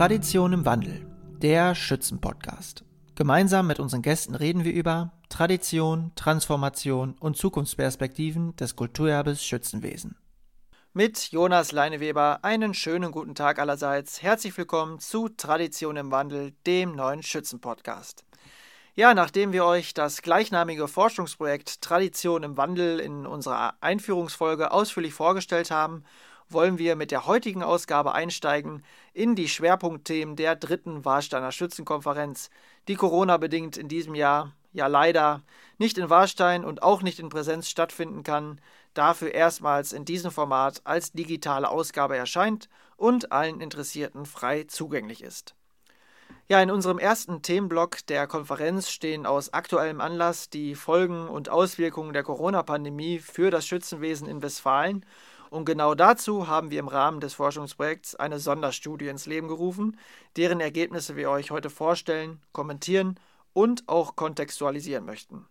Tradition im Wandel, der Schützenpodcast. Gemeinsam mit unseren Gästen reden wir über Tradition, Transformation und Zukunftsperspektiven des Kulturerbes Schützenwesen. Mit Jonas Leineweber einen schönen guten Tag allerseits. Herzlich willkommen zu Tradition im Wandel, dem neuen Schützenpodcast. Ja, nachdem wir euch das gleichnamige Forschungsprojekt Tradition im Wandel in unserer Einführungsfolge ausführlich vorgestellt haben, wollen wir mit der heutigen Ausgabe einsteigen in die Schwerpunktthemen der dritten Warsteiner Schützenkonferenz, die Corona-bedingt in diesem Jahr ja leider nicht in Warstein und auch nicht in Präsenz stattfinden kann, dafür erstmals in diesem Format als digitale Ausgabe erscheint und allen Interessierten frei zugänglich ist. Ja, in unserem ersten Themenblock der Konferenz stehen aus aktuellem Anlass die Folgen und Auswirkungen der Corona-Pandemie für das Schützenwesen in Westfalen und genau dazu haben wir im Rahmen des Forschungsprojekts eine Sonderstudie ins Leben gerufen, deren Ergebnisse wir euch heute vorstellen, kommentieren und auch kontextualisieren möchten.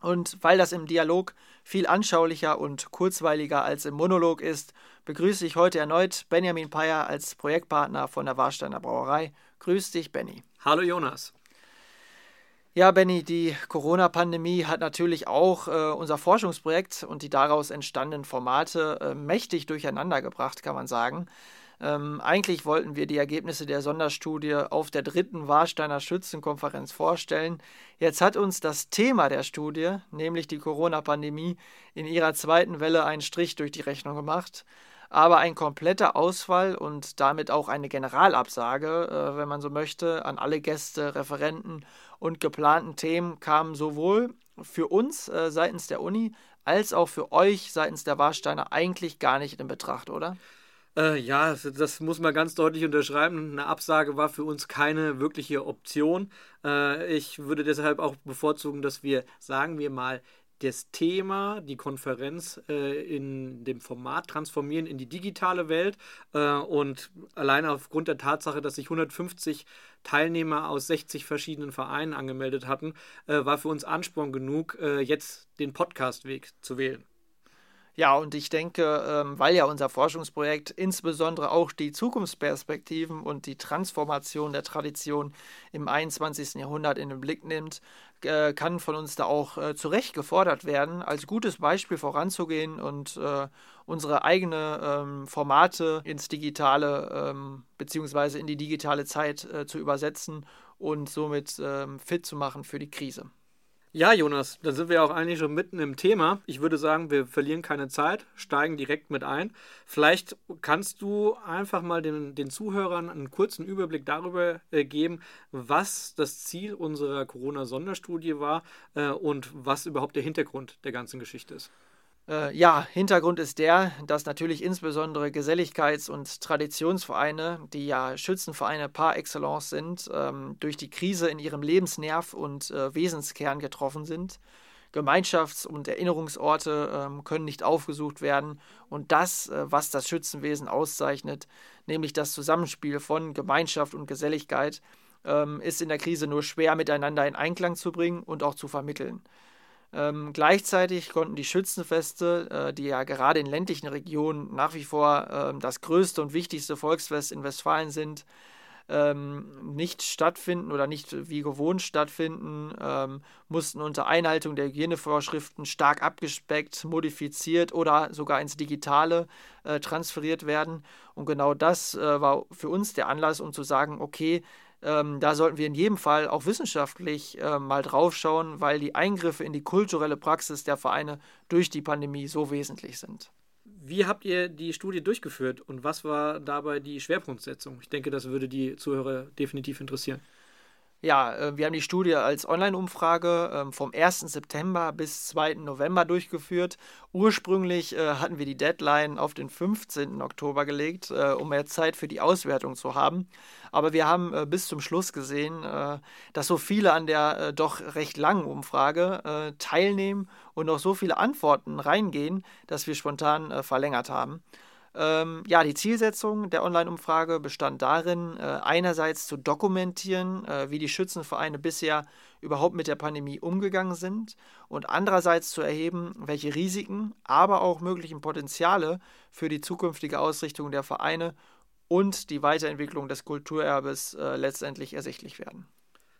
Und weil das im Dialog viel anschaulicher und kurzweiliger als im Monolog ist, begrüße ich heute erneut Benjamin Peyer als Projektpartner von der Warsteiner Brauerei. Grüß dich, Benny. Hallo Jonas. Ja, Benny, die Corona-Pandemie hat natürlich auch äh, unser Forschungsprojekt und die daraus entstandenen Formate äh, mächtig durcheinandergebracht, kann man sagen. Ähm, eigentlich wollten wir die Ergebnisse der Sonderstudie auf der dritten Warsteiner Schützenkonferenz vorstellen. Jetzt hat uns das Thema der Studie, nämlich die Corona-Pandemie, in ihrer zweiten Welle einen Strich durch die Rechnung gemacht aber ein kompletter Ausfall und damit auch eine Generalabsage, äh, wenn man so möchte, an alle Gäste, Referenten und geplanten Themen kam sowohl für uns äh, seitens der Uni als auch für euch seitens der Warsteiner eigentlich gar nicht in Betracht, oder? Äh, ja, das muss man ganz deutlich unterschreiben. Eine Absage war für uns keine wirkliche Option. Ich würde deshalb auch bevorzugen, dass wir, sagen wir mal, das Thema, die Konferenz äh, in dem Format transformieren in die digitale Welt. Äh, und alleine aufgrund der Tatsache, dass sich 150 Teilnehmer aus 60 verschiedenen Vereinen angemeldet hatten, äh, war für uns Ansporn genug, äh, jetzt den Podcastweg zu wählen. Ja, und ich denke, ähm, weil ja unser Forschungsprojekt insbesondere auch die Zukunftsperspektiven und die Transformation der Tradition im 21. Jahrhundert in den Blick nimmt, äh, kann von uns da auch äh, zu Recht gefordert werden, als gutes Beispiel voranzugehen und äh, unsere eigenen ähm, Formate ins Digitale ähm, bzw. in die digitale Zeit zu übersetzen und somit fit zu machen für die Krise. Ja, Jonas, da sind wir auch eigentlich schon mitten im Thema. Ich würde sagen, wir verlieren keine Zeit, steigen direkt mit ein. Vielleicht kannst du einfach mal den, den Zuhörern einen kurzen Überblick darüber äh, geben, was das Ziel unserer Corona-Sonderstudie war äh, und was überhaupt der Hintergrund der ganzen Geschichte ist. Äh, ja, Hintergrund ist der, dass natürlich insbesondere Geselligkeits- und Traditionsvereine, die ja Schützenvereine par excellence sind, ähm, durch die Krise in ihrem Lebensnerv und äh, Wesenskern getroffen sind. Gemeinschafts- und Erinnerungsorte ähm, können nicht aufgesucht werden. Und das, äh, was das Schützenwesen auszeichnet, nämlich das Zusammenspiel von Gemeinschaft und Geselligkeit, ähm, ist in der Krise nur schwer miteinander in Einklang zu bringen und auch zu vermitteln. Ähm, gleichzeitig konnten die Schützenfeste, äh, die ja gerade in ländlichen Regionen nach wie vor äh, das größte und wichtigste Volksfest in Westfalen sind, ähm, nicht stattfinden oder nicht wie gewohnt stattfinden, ähm, mussten unter Einhaltung der Hygienevorschriften stark abgespeckt, modifiziert oder sogar ins Digitale äh, transferiert werden. Und genau das äh, war für uns der Anlass, um zu sagen, okay, ähm, da sollten wir in jedem Fall auch wissenschaftlich äh, mal draufschauen, weil die Eingriffe in die kulturelle Praxis der Vereine durch die Pandemie so wesentlich sind. Wie habt ihr die Studie durchgeführt und was war dabei die Schwerpunktsetzung? Ich denke, das würde die Zuhörer definitiv interessieren. Ja, äh, wir haben die Studie als Online-Umfrage ähm, vom 1. September bis 2. November durchgeführt. Ursprünglich äh, hatten wir die Deadline auf den 15. Oktober gelegt, äh, um mehr Zeit für die Auswertung zu haben. Aber wir haben bis zum Schluss gesehen, dass so viele an der doch recht langen Umfrage teilnehmen und noch so viele Antworten reingehen, dass wir spontan verlängert haben. Ähm, ja, die Zielsetzung der Online-Umfrage bestand darin, äh, einerseits zu dokumentieren, äh, wie die Schützenvereine bisher überhaupt mit der Pandemie umgegangen sind und andererseits zu erheben, welche Risiken, aber auch möglichen Potenziale für die zukünftige Ausrichtung der Vereine und die Weiterentwicklung des Kulturerbes äh, letztendlich ersichtlich werden.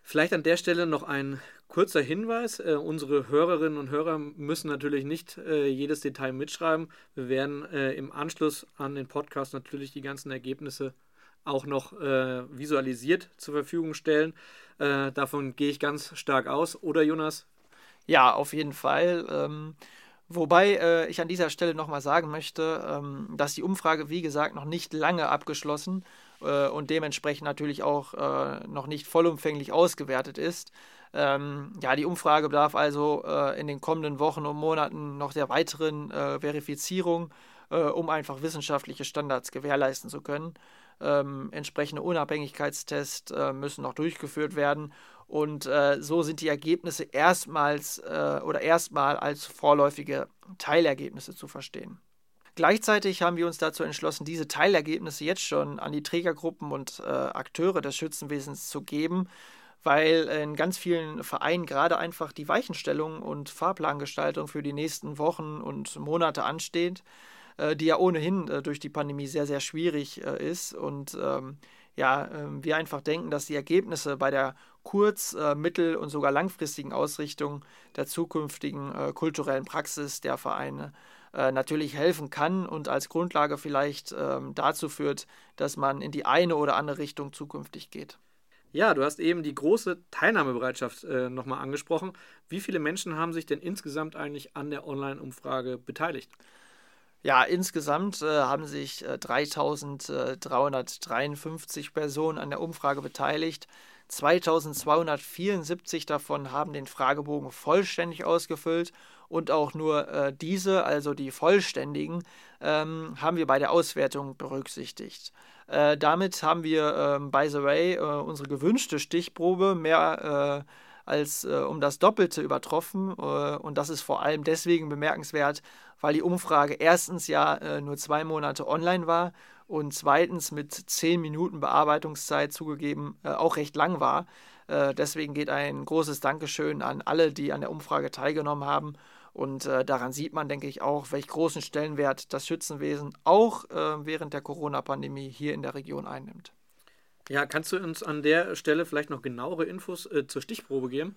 Vielleicht an der Stelle noch ein kurzer Hinweis. Äh, unsere Hörerinnen und Hörer müssen natürlich nicht äh, jedes Detail mitschreiben. Wir werden äh, im Anschluss an den Podcast natürlich die ganzen Ergebnisse auch noch äh, visualisiert zur Verfügung stellen. Äh, davon gehe ich ganz stark aus. Oder Jonas? Ja, auf jeden Fall. Ähm, wobei äh, ich an dieser Stelle nochmal sagen möchte, ähm, dass die Umfrage, wie gesagt, noch nicht lange abgeschlossen äh, und dementsprechend natürlich auch äh, noch nicht vollumfänglich ausgewertet ist. Ähm, ja, die Umfrage bedarf also äh, in den kommenden Wochen und Monaten noch der weiteren äh, Verifizierung, äh, um einfach wissenschaftliche Standards gewährleisten zu können. Ähm, entsprechende Unabhängigkeitstests müssen noch durchgeführt werden und äh, so sind die Ergebnisse erstmals äh, oder erstmal als vorläufige Teilergebnisse zu verstehen. Gleichzeitig haben wir uns dazu entschlossen, diese Teilergebnisse jetzt schon an die Trägergruppen und äh, Akteure des Schützenwesens zu geben, weil in ganz vielen Vereinen gerade einfach die Weichenstellung und Fahrplangestaltung für die nächsten Wochen und Monate ansteht, äh, die ja ohnehin äh, durch die Pandemie sehr, sehr schwierig äh, ist. Und ähm, ja, ähm, wir einfach denken, dass die Ergebnisse bei der kurz-, äh, mittel- und sogar langfristigen Ausrichtung der zukünftigen äh, kulturellen Praxis der Vereine äh, natürlich helfen kann und als Grundlage vielleicht ähm, dazu führt, dass man in die eine oder andere Richtung zukünftig geht. Ja, du hast eben die große Teilnahmebereitschaft äh, nochmal angesprochen. Wie viele Menschen haben sich denn insgesamt eigentlich an der Online-Umfrage beteiligt? Ja, insgesamt äh, haben sich äh, 3353 Personen an der Umfrage beteiligt. 2274 davon haben den Fragebogen vollständig ausgefüllt und auch nur äh, diese, also die vollständigen, ähm, haben wir bei der Auswertung berücksichtigt. Äh, damit haben wir, ähm, by the way, äh, unsere gewünschte Stichprobe mehr äh, als äh, um das Doppelte übertroffen. Äh, und das ist vor allem deswegen bemerkenswert, weil die Umfrage erstens ja nur zwei Monate online war und zweitens mit zehn Minuten Bearbeitungszeit zugegeben auch recht lang war. deswegen geht ein großes Dankeschön an alle, die an der Umfrage teilgenommen haben und äh, daran sieht man, denke ich, auch, welch großen Stellenwert das Schützenwesen auch äh, während der Corona-Pandemie hier in der Region einnimmt. Ja, kannst du uns an der Stelle vielleicht noch genauere Infos äh, zur Stichprobe geben?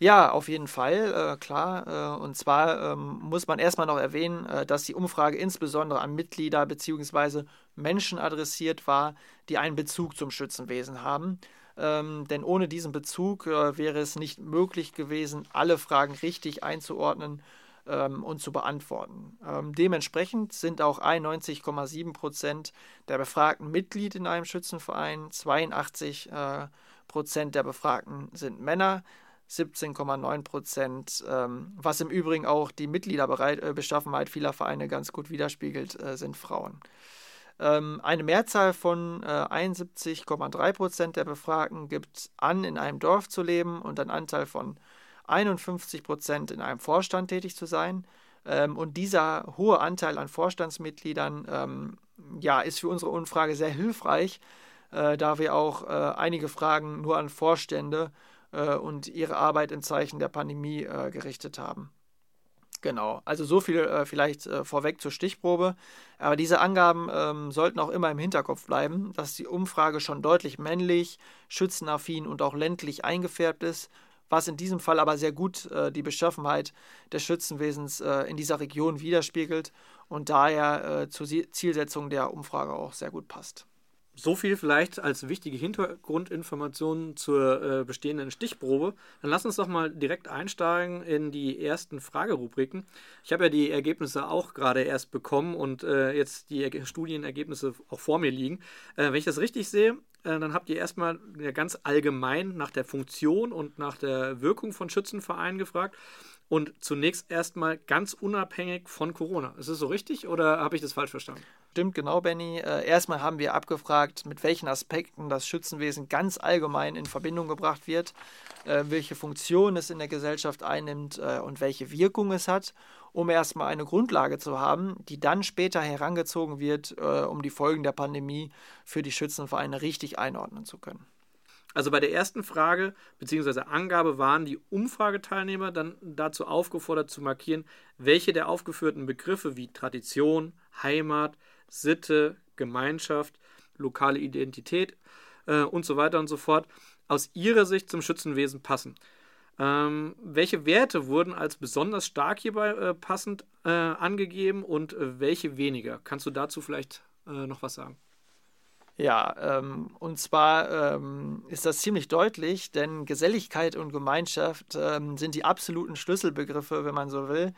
Ja, auf jeden Fall, äh, klar. Äh, und zwar ähm, muss man erstmal noch erwähnen, äh, dass die Umfrage insbesondere an Mitglieder bzw. Menschen adressiert war, die einen Bezug zum Schützenwesen haben ähm, denn ohne diesen Bezug äh, wäre es nicht möglich gewesen, alle Fragen richtig einzuordnen ähm, und zu beantworten. Ähm, dementsprechend sind auch 91,7 Prozent der Befragten Mitglied in einem Schützenverein, 82 äh, Prozent der Befragten sind Männer. 17,9 Prozent, ähm, was im Übrigen auch die Mitgliederbeschaffenheit vieler Vereine ganz gut widerspiegelt, äh, sind Frauen. Ähm, eine Mehrzahl von äh, 71,3 Prozent der Befragten gibt an, in einem Dorf zu leben und ein Anteil von 51 Prozent in einem Vorstand tätig zu sein. Ähm, und dieser hohe Anteil an Vorstandsmitgliedern ähm, ja, ist für unsere Umfrage sehr hilfreich, äh, da wir auch äh, einige Fragen nur an Vorstände äh, und ihre Arbeit im Zeichen der Pandemie äh, gerichtet haben. Genau, also so viel äh, vielleicht äh, vorweg zur Stichprobe. Aber diese Angaben ähm, sollten auch immer im Hinterkopf bleiben, dass die Umfrage schon deutlich männlich, schützenaffin und auch ländlich eingefärbt ist, was in diesem Fall aber sehr gut äh, die Beschaffenheit des Schützenwesens äh, in dieser Region widerspiegelt und daher äh, zur Zielsetzung der Umfrage auch sehr gut passt. So viel vielleicht als wichtige Hintergrundinformationen zur äh, bestehenden Stichprobe. Dann lass uns doch mal direkt einsteigen in die ersten Fragerubriken. Ich habe ja die Ergebnisse auch gerade erst bekommen und äh, jetzt die er Studienergebnisse auch vor mir liegen. Äh, wenn ich das richtig sehe, äh, dann habt ihr erstmal ganz allgemein nach der Funktion und nach der Wirkung von Schützenvereinen gefragt und zunächst erstmal ganz unabhängig von Corona. Ist das so richtig oder habe ich das falsch verstanden? Stimmt, genau, Benny. Äh, erstmal haben wir abgefragt, mit welchen Aspekten das Schützenwesen ganz allgemein in Verbindung gebracht wird, äh, welche Funktion es in der Gesellschaft einnimmt äh, und welche Wirkung es hat, um erstmal eine Grundlage zu haben, die dann später herangezogen wird, um die Folgen der Pandemie für die Schützenvereine richtig einordnen zu können. Also bei der ersten Frage bzw. Angabe waren die Umfrageteilnehmer dann dazu aufgefordert zu markieren, welche der aufgeführten Begriffe wie Tradition, Heimat, Sitte, Gemeinschaft lokale Identität äh, und so weiter und so fort aus Ihrer Sicht zum Schützenwesen passen. Ähm, welche Werte wurden als besonders stark hierbei äh, passend äh, angegeben und äh, welche weniger? Kannst du dazu vielleicht äh, noch was sagen? Ja, ähm, und zwar ähm, ist das ziemlich deutlich, denn Geselligkeit und Gemeinschaft ähm, sind die absoluten Schlüsselbegriffe, wenn man so will.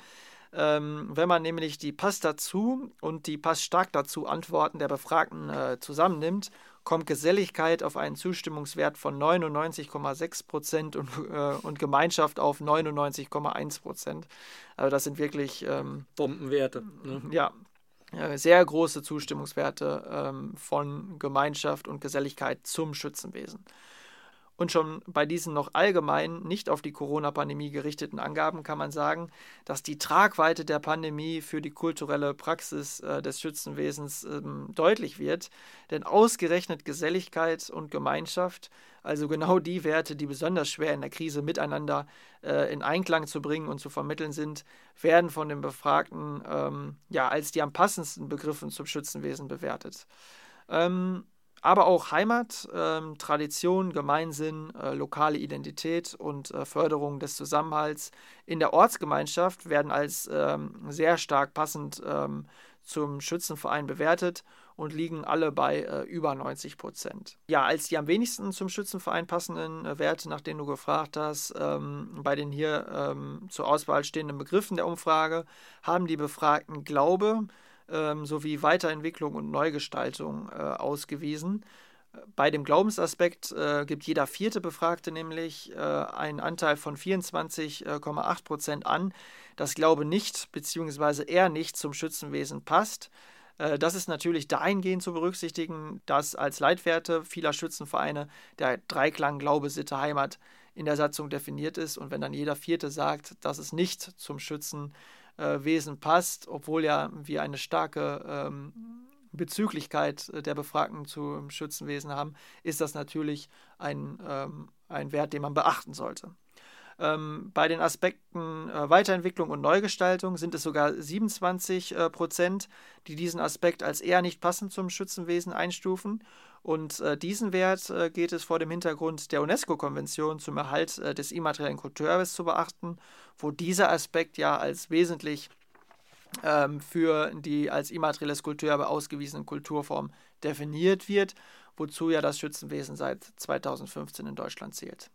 Ähm, wenn man nämlich die Pass dazu und die Pass stark dazu Antworten der Befragten äh, zusammennimmt, kommt Geselligkeit auf einen Zustimmungswert von 99,6 Prozent und, äh, und Gemeinschaft auf 99,1 Prozent. Also das sind wirklich ähm, Bombenwerte. Ne? Ja, sehr große Zustimmungswerte ähm, von Gemeinschaft und Geselligkeit zum Schützenwesen. Und schon bei diesen noch allgemein nicht auf die Corona-Pandemie gerichteten Angaben kann man sagen, dass die Tragweite der Pandemie für die kulturelle Praxis äh, des Schützenwesens ähm, deutlich wird. Denn ausgerechnet Geselligkeit und Gemeinschaft, also genau die Werte, die besonders schwer in der Krise miteinander äh, in Einklang zu bringen und zu vermitteln sind, werden von den Befragten ähm, ja, als die am passendsten Begriffen zum Schützenwesen bewertet. Ähm, aber auch Heimat, ähm, Tradition, Gemeinsinn, äh, lokale Identität und äh, Förderung des Zusammenhalts in der Ortsgemeinschaft werden als ähm, sehr stark passend ähm, zum Schützenverein bewertet und liegen alle bei äh, über 90 Prozent. Ja, als die am wenigsten zum Schützenverein passenden äh, Werte, nach denen du gefragt hast, ähm, bei den hier ähm, zur Auswahl stehenden Begriffen der Umfrage, haben die Befragten Glaube, ähm, sowie Weiterentwicklung und Neugestaltung äh, ausgewiesen. Bei dem Glaubensaspekt äh, gibt jeder vierte Befragte nämlich äh, einen Anteil von 24,8 Prozent an, dass Glaube nicht bzw. er nicht zum Schützenwesen passt. Äh, das ist natürlich dahingehend zu berücksichtigen, dass als Leitwerte vieler Schützenvereine der Dreiklang Glaube, Sitte, Heimat in der Satzung definiert ist. Und wenn dann jeder Vierte sagt, dass es nicht zum Schützenwesen Wesen passt, obwohl ja wir eine starke ähm, Bezüglichkeit der Befragten zum Schützenwesen haben, ist das natürlich ein, ähm, ein Wert, den man beachten sollte. Ähm, bei den Aspekten äh, Weiterentwicklung und Neugestaltung sind es sogar 27 äh, Prozent, die diesen Aspekt als eher nicht passend zum Schützenwesen einstufen. Und äh, diesen Wert äh, geht es vor dem Hintergrund der UNESCO-Konvention zum Erhalt äh, des immateriellen Kulturerbes zu beachten, wo dieser Aspekt ja als wesentlich ähm, für die als immaterielles Kulturerbe ausgewiesenen Kulturformen definiert wird, wozu ja das Schützenwesen seit 2015 in Deutschland zählt.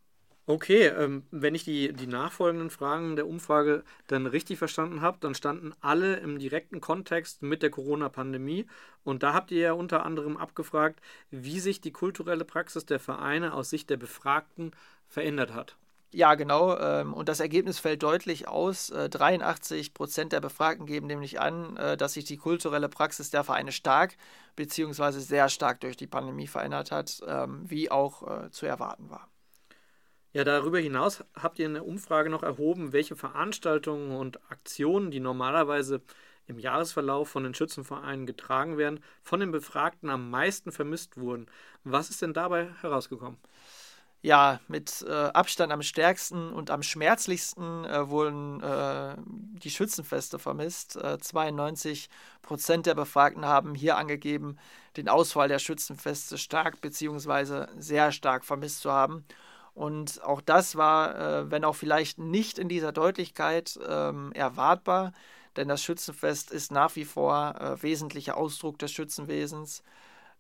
Okay, ähm, wenn ich die, die nachfolgenden Fragen der Umfrage dann richtig verstanden habe, dann standen alle im direkten Kontext mit der Corona-Pandemie. Und da habt ihr ja unter anderem abgefragt, wie sich die kulturelle Praxis der Vereine aus Sicht der Befragten verändert hat. Ja, genau. Ähm, und das Ergebnis fällt deutlich aus. 83 äh, Prozent der Befragten geben nämlich an, äh, dass sich die kulturelle Praxis der Vereine stark bzw. sehr stark durch die Pandemie verändert hat, ähm, wie auch äh, zu erwarten war. Ja, darüber hinaus habt ihr in der Umfrage noch erhoben, welche Veranstaltungen und Aktionen, die normalerweise im Jahresverlauf von den Schützenvereinen getragen werden, von den Befragten am meisten vermisst wurden. Was ist denn dabei herausgekommen? Ja, mit äh, Abstand am stärksten und am schmerzlichsten äh, wurden äh, die Schützenfeste vermisst. 92 äh, Prozent der Befragten haben hier angegeben, den Ausfall der Schützenfeste stark bzw. sehr stark vermisst zu haben. Und auch das war, äh, wenn auch vielleicht nicht in dieser Deutlichkeit ähm, erwartbar, denn das Schützenfest ist nach wie vor äh, wesentlicher Ausdruck des Schützenwesens.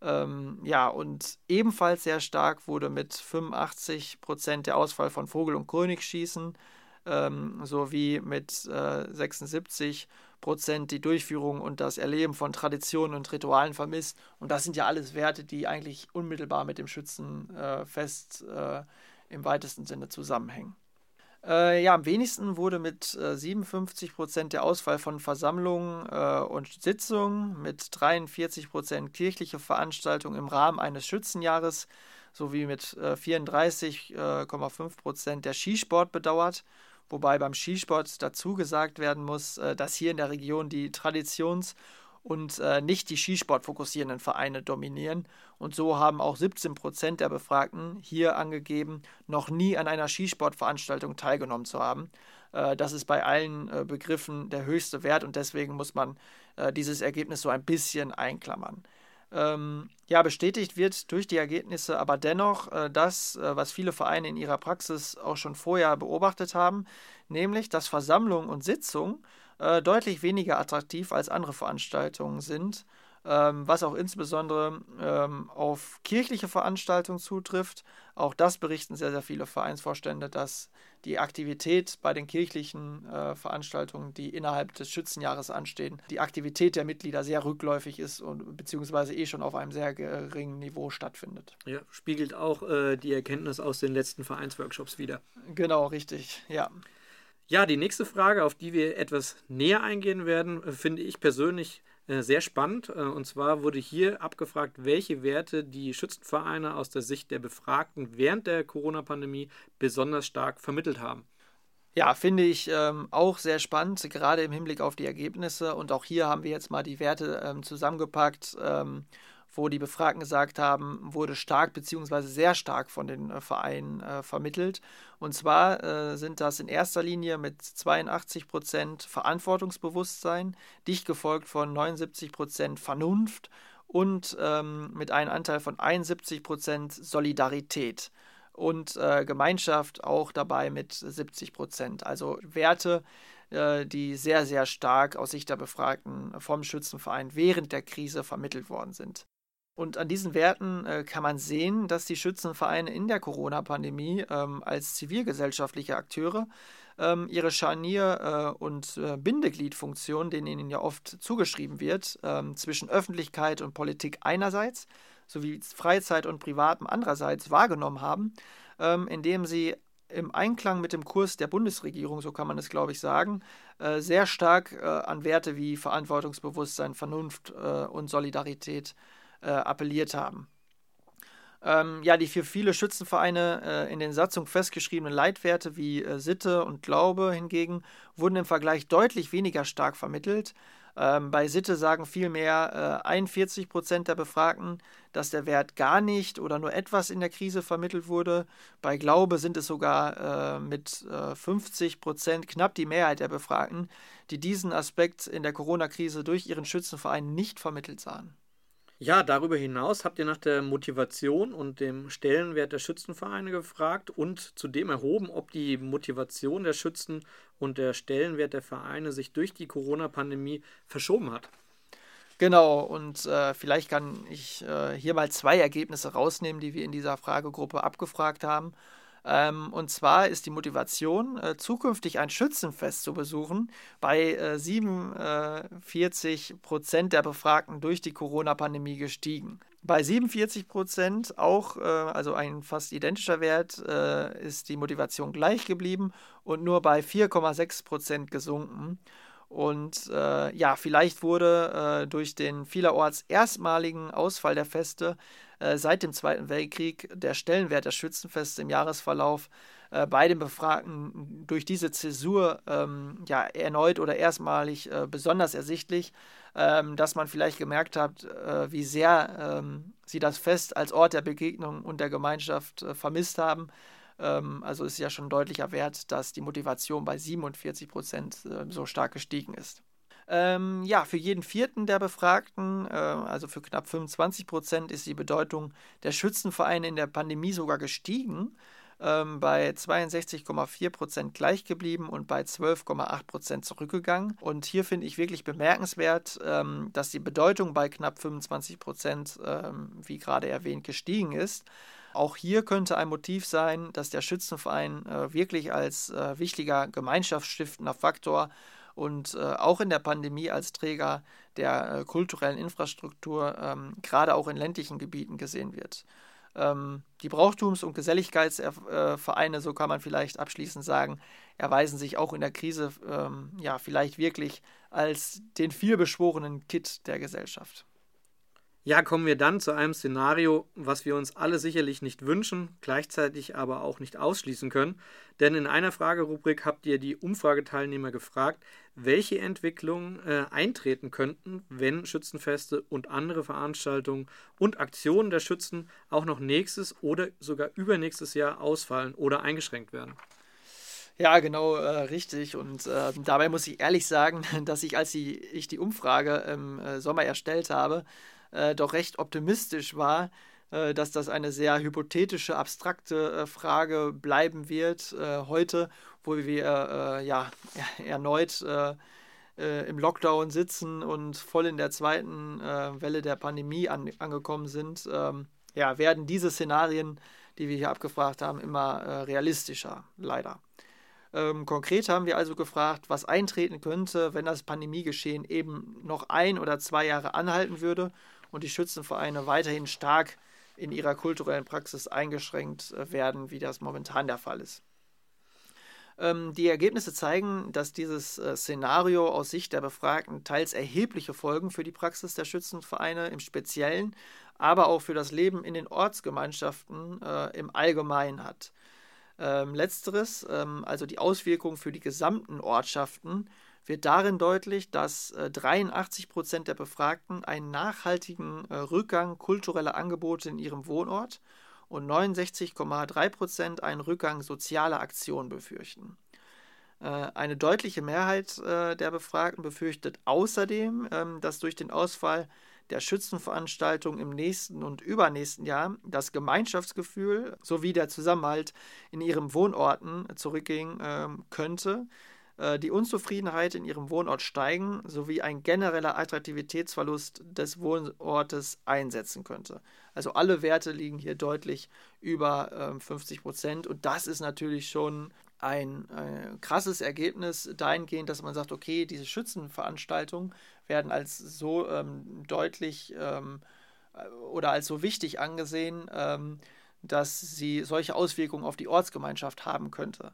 Ähm, ja, und ebenfalls sehr stark wurde mit 85 Prozent der Ausfall von Vogel- und Königsschießen ähm, sowie mit äh, 76 Prozent die Durchführung und das Erleben von Traditionen und Ritualen vermisst. Und das sind ja alles Werte, die eigentlich unmittelbar mit dem Schützenfest äh, im weitesten Sinne zusammenhängen. Äh, ja, am wenigsten wurde mit äh, 57 Prozent der Ausfall von Versammlungen äh, und Sitzungen, mit 43 Prozent kirchliche Veranstaltungen im Rahmen eines Schützenjahres sowie mit 34,5 äh, Prozent der Skisport bedauert. Wobei beim Skisport dazu gesagt werden muss, äh, dass hier in der Region die Traditions- und äh, nicht die Skisport fokussierenden Vereine dominieren. Und so haben auch 17 Prozent der Befragten hier angegeben, noch nie an einer Skisportveranstaltung teilgenommen zu haben. Äh, das ist bei allen äh, Begriffen der höchste Wert und deswegen muss man äh, dieses Ergebnis so ein bisschen einklammern. ähm, ja, bestätigt wird durch die Ergebnisse aber dennoch äh, das, äh, was viele Vereine in ihrer Praxis auch schon vorher beobachtet haben, nämlich dass Versammlungen und Sitzungen äh, deutlich weniger attraktiv als andere Veranstaltungen sind, ähm, was auch insbesondere ähm, auf kirchliche Veranstaltungen zutrifft. Auch das berichten sehr, sehr viele Vereinsvorstände, dass die Aktivität bei den kirchlichen äh, Veranstaltungen, die innerhalb des Schützenjahres anstehen, die Aktivität der Mitglieder sehr rückläufig ist und beziehungsweise eh schon auf einem sehr geringen Niveau stattfindet. Ja, spiegelt auch äh, die Erkenntnis aus den letzten Vereinsworkshops wieder. Genau, richtig, ja. Ja, die nächste Frage, auf die wir etwas näher eingehen werden, äh, finde ich persönlich äh, sehr spannend. Äh, und zwar wurde hier abgefragt, welche Werte die Schützenvereine aus der Sicht der Befragten während der Corona-Pandemie besonders stark vermittelt haben. Ja, finde ich ähm, auch sehr spannend, gerade im Hinblick auf die Ergebnisse. Und auch hier haben wir jetzt mal die Werte ähm, zusammengepackt. Ähm, wo die Befragten gesagt haben, wurde stark bzw. sehr stark von den äh, Vereinen äh, vermittelt. Und zwar äh, sind das in erster Linie mit 82 Prozent Verantwortungsbewusstsein, dicht gefolgt von 79 Prozent Vernunft und ähm, mit einem Anteil von 71 Prozent Solidarität und äh, Gemeinschaft auch dabei mit 70 Prozent. Also Werte, äh, die sehr, sehr stark aus Sicht der Befragten vom Schützenverein während der Krise vermittelt worden sind. Und an diesen Werten äh, kann man sehen, dass die Schützenvereine in der Corona-Pandemie ähm, als zivilgesellschaftliche Akteure ähm, ihre Scharnier- äh, und äh, Bindegliedfunktion, denen ihnen ja oft zugeschrieben wird, ähm, zwischen Öffentlichkeit und Politik einerseits sowie Freizeit und Privatem andererseits wahrgenommen haben, ähm, indem sie im Einklang mit dem Kurs der Bundesregierung, so kann man es glaube ich sagen, äh, sehr stark äh, an Werte wie Verantwortungsbewusstsein, Vernunft äh, und Solidarität äh, appelliert haben. Ähm, ja, die für viele Schützenvereine äh, in den Satzungen festgeschriebenen Leitwerte wie äh, Sitte und Glaube hingegen wurden im Vergleich deutlich weniger stark vermittelt. Ähm, bei Sitte sagen vielmehr äh, 41 Prozent der Befragten, dass der Wert gar nicht oder nur etwas in der Krise vermittelt wurde. Bei Glaube sind es sogar äh, mit 50 äh, Prozent knapp die Mehrheit der Befragten, die diesen Aspekt in der Corona-Krise durch ihren Schützenverein nicht vermittelt sahen. Ja, darüber hinaus habt ihr nach der Motivation und dem Stellenwert der Schützenvereine gefragt und zudem erhoben, ob die Motivation der Schützen und der Stellenwert der Vereine sich durch die Corona-Pandemie verschoben hat. Genau, und äh, vielleicht kann ich äh, hier mal zwei Ergebnisse rausnehmen, die wir in dieser Fragegruppe abgefragt haben. Ähm, und zwar ist die Motivation, äh, zukünftig ein Schützenfest zu besuchen, bei äh, 47 Prozent der Befragten durch die Corona-Pandemie gestiegen. Bei 47 Prozent auch, äh, also ein fast identischer Wert, äh, ist die Motivation gleich geblieben und nur bei 4,6 Prozent gesunken. Und äh, ja, vielleicht wurde äh, durch den vielerorts erstmaligen Ausfall der Feste äh, seit dem Zweiten Weltkrieg der Stellenwert der Schützenfeste im Jahresverlauf äh, bei den Befragten durch diese Zäsur ähm, ja, erneut oder erstmalig äh, besonders ersichtlich, ähm, dass man vielleicht gemerkt hat, äh, wie sehr ähm, sie das Fest als Ort der Begegnung und der Gemeinschaft vermisst haben ähm, also ist ja schon deutlicher Wert, dass die Motivation bei 47 Prozent äh, so stark gestiegen ist. Ähm, ja, für jeden vierten der Befragten, äh, also für knapp 25 Prozent, ist die Bedeutung der Schützenvereine in der Pandemie sogar gestiegen. Ähm, bei 62,4 Prozent gleich geblieben und bei 12,8 Prozent zurückgegangen. Und hier finde ich wirklich bemerkenswert, ähm, dass die Bedeutung bei knapp 25 Prozent, ähm, wie gerade erwähnt, gestiegen ist. Auch hier könnte ein Motiv sein, dass der Schützenverein äh, wirklich als äh, wichtiger gemeinschaftsstiftender Faktor und äh, auch in der Pandemie als Träger der äh, kulturellen Infrastruktur ähm, gerade auch in ländlichen Gebieten gesehen wird. Ähm, die Brauchtums- und Geselligkeitsvereine, so kann man vielleicht abschließend sagen, erweisen sich auch in der Krise ähm, ja vielleicht wirklich als den vielbeschworenen Kit der Gesellschaft. Ja, kommen wir dann zu einem Szenario, was wir uns alle sicherlich nicht wünschen, gleichzeitig aber auch nicht ausschließen können. Denn in einer Fragerubrik habt ihr die Umfrageteilnehmer gefragt, welche Entwicklungen äh, eintreten könnten, wenn Schützenfeste und andere Veranstaltungen und Aktionen der Schützen auch noch nächstes oder sogar übernächstes Jahr ausfallen oder eingeschränkt werden. Ja, genau, äh, richtig. Und äh, dabei muss ich ehrlich sagen, dass ich, als ich die Umfrage im äh, Sommer erstellt habe, äh, doch recht optimistisch war, äh, dass das eine sehr hypothetische, abstrakte äh, Frage bleiben wird äh, heute, wo wir äh, ja erneut im Lockdown sitzen und voll in der zweiten Welle der Pandemie an, angekommen sind. Ähm, ja, werden diese Szenarien, die wir hier abgefragt haben, immer realistischer, leider. Ähm, konkret haben wir also gefragt, was eintreten könnte, wenn das Pandemiegeschehen eben noch ein oder zwei Jahre anhalten würde und die Schützenvereine weiterhin stark in ihrer kulturellen Praxis eingeschränkt äh, werden, wie das momentan der Fall ist. Ähm, die Ergebnisse zeigen, dass dieses äh, Szenario aus Sicht der Befragten teils erhebliche Folgen für die Praxis der Schützenvereine im Speziellen, aber auch für das Leben in den Ortsgemeinschaften äh, im Allgemeinen hat. Ähm, letzteres, ähm, also die Auswirkungen für die gesamten Ortschaften, wird darin deutlich, dass äh, 83 Prozent der Befragten einen nachhaltigen äh, Rückgang kultureller Angebote in ihrem Wohnort und 69,3 Prozent einen Rückgang sozialer Aktionen befürchten. Äh, eine deutliche Mehrheit äh, der Befragten befürchtet außerdem, ähm, dass durch den Ausfall der Schützenveranstaltung im nächsten und übernächsten Jahr das Gemeinschaftsgefühl sowie der Zusammenhalt in ihren Wohnorten zurückgehen äh, könnte, äh, die Unzufriedenheit in ihrem Wohnort steigen sowie ein genereller Attraktivitätsverlust des Wohnortes einsetzen könnte. Also alle Werte liegen hier deutlich über äh, 50 Prozent und das ist natürlich schon ein äh, krasses Ergebnis dahingehend, dass man sagt, okay, diese Schützenveranstaltungen werden als so ähm, deutlich ähm, äh, oder als so wichtig angesehen, ähm, dass sie solche Auswirkungen auf die Ortsgemeinschaft haben könnte.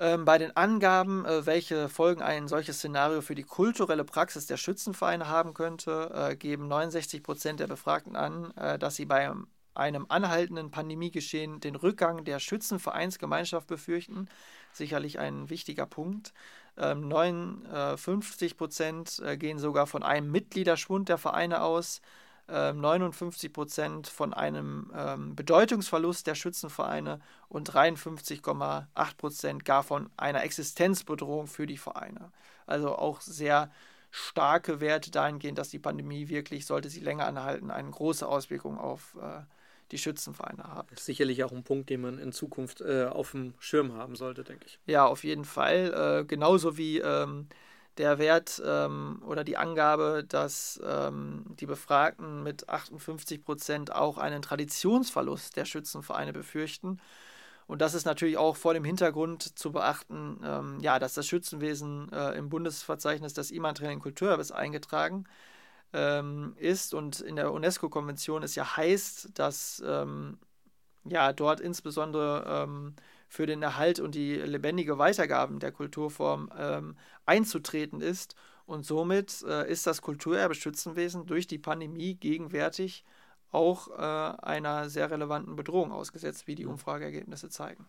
Ähm, bei den Angaben, äh, welche Folgen ein solches Szenario für die kulturelle Praxis der Schützenvereine haben könnte, äh, geben 69 Prozent der Befragten an, äh, dass sie bei einem anhaltenden Pandemiegeschehen den Rückgang der Schützenvereinsgemeinschaft befürchten. Sicherlich ein wichtiger Punkt. 59 ähm, Prozent gehen sogar von einem Mitgliederschwund der Vereine aus. 59 ähm, Prozent von einem ähm, Bedeutungsverlust der Schützenvereine und 53,8 Prozent gar von einer Existenzbedrohung für die Vereine. Also auch sehr starke Werte dahingehend, dass die Pandemie wirklich, sollte sie länger anhalten, eine große Auswirkung auf äh, die Schützenvereine haben. Sicherlich auch ein Punkt, den man in Zukunft äh, auf dem Schirm haben sollte, denke ich. Ja, auf jeden Fall. Äh, genauso wie ähm, der Wert ähm, oder die Angabe, dass ähm, die Befragten mit 58 Prozent auch einen Traditionsverlust der Schützenvereine befürchten. Und das ist natürlich auch vor dem Hintergrund zu beachten, ähm, ja, dass das Schützenwesen äh, im Bundesverzeichnis des immateriellen Kulturerbes eingetragen ähm, ist und in der UNESCO-Konvention es ja heißt, dass ähm, ja dort insbesondere ähm, für den Erhalt und die lebendige Weitergabe der Kulturform ähm, einzutreten ist. Und somit äh, ist das Kulturerbe Schützenwesen durch die Pandemie gegenwärtig auch äh, einer sehr relevanten Bedrohung ausgesetzt, wie die Umfrageergebnisse zeigen.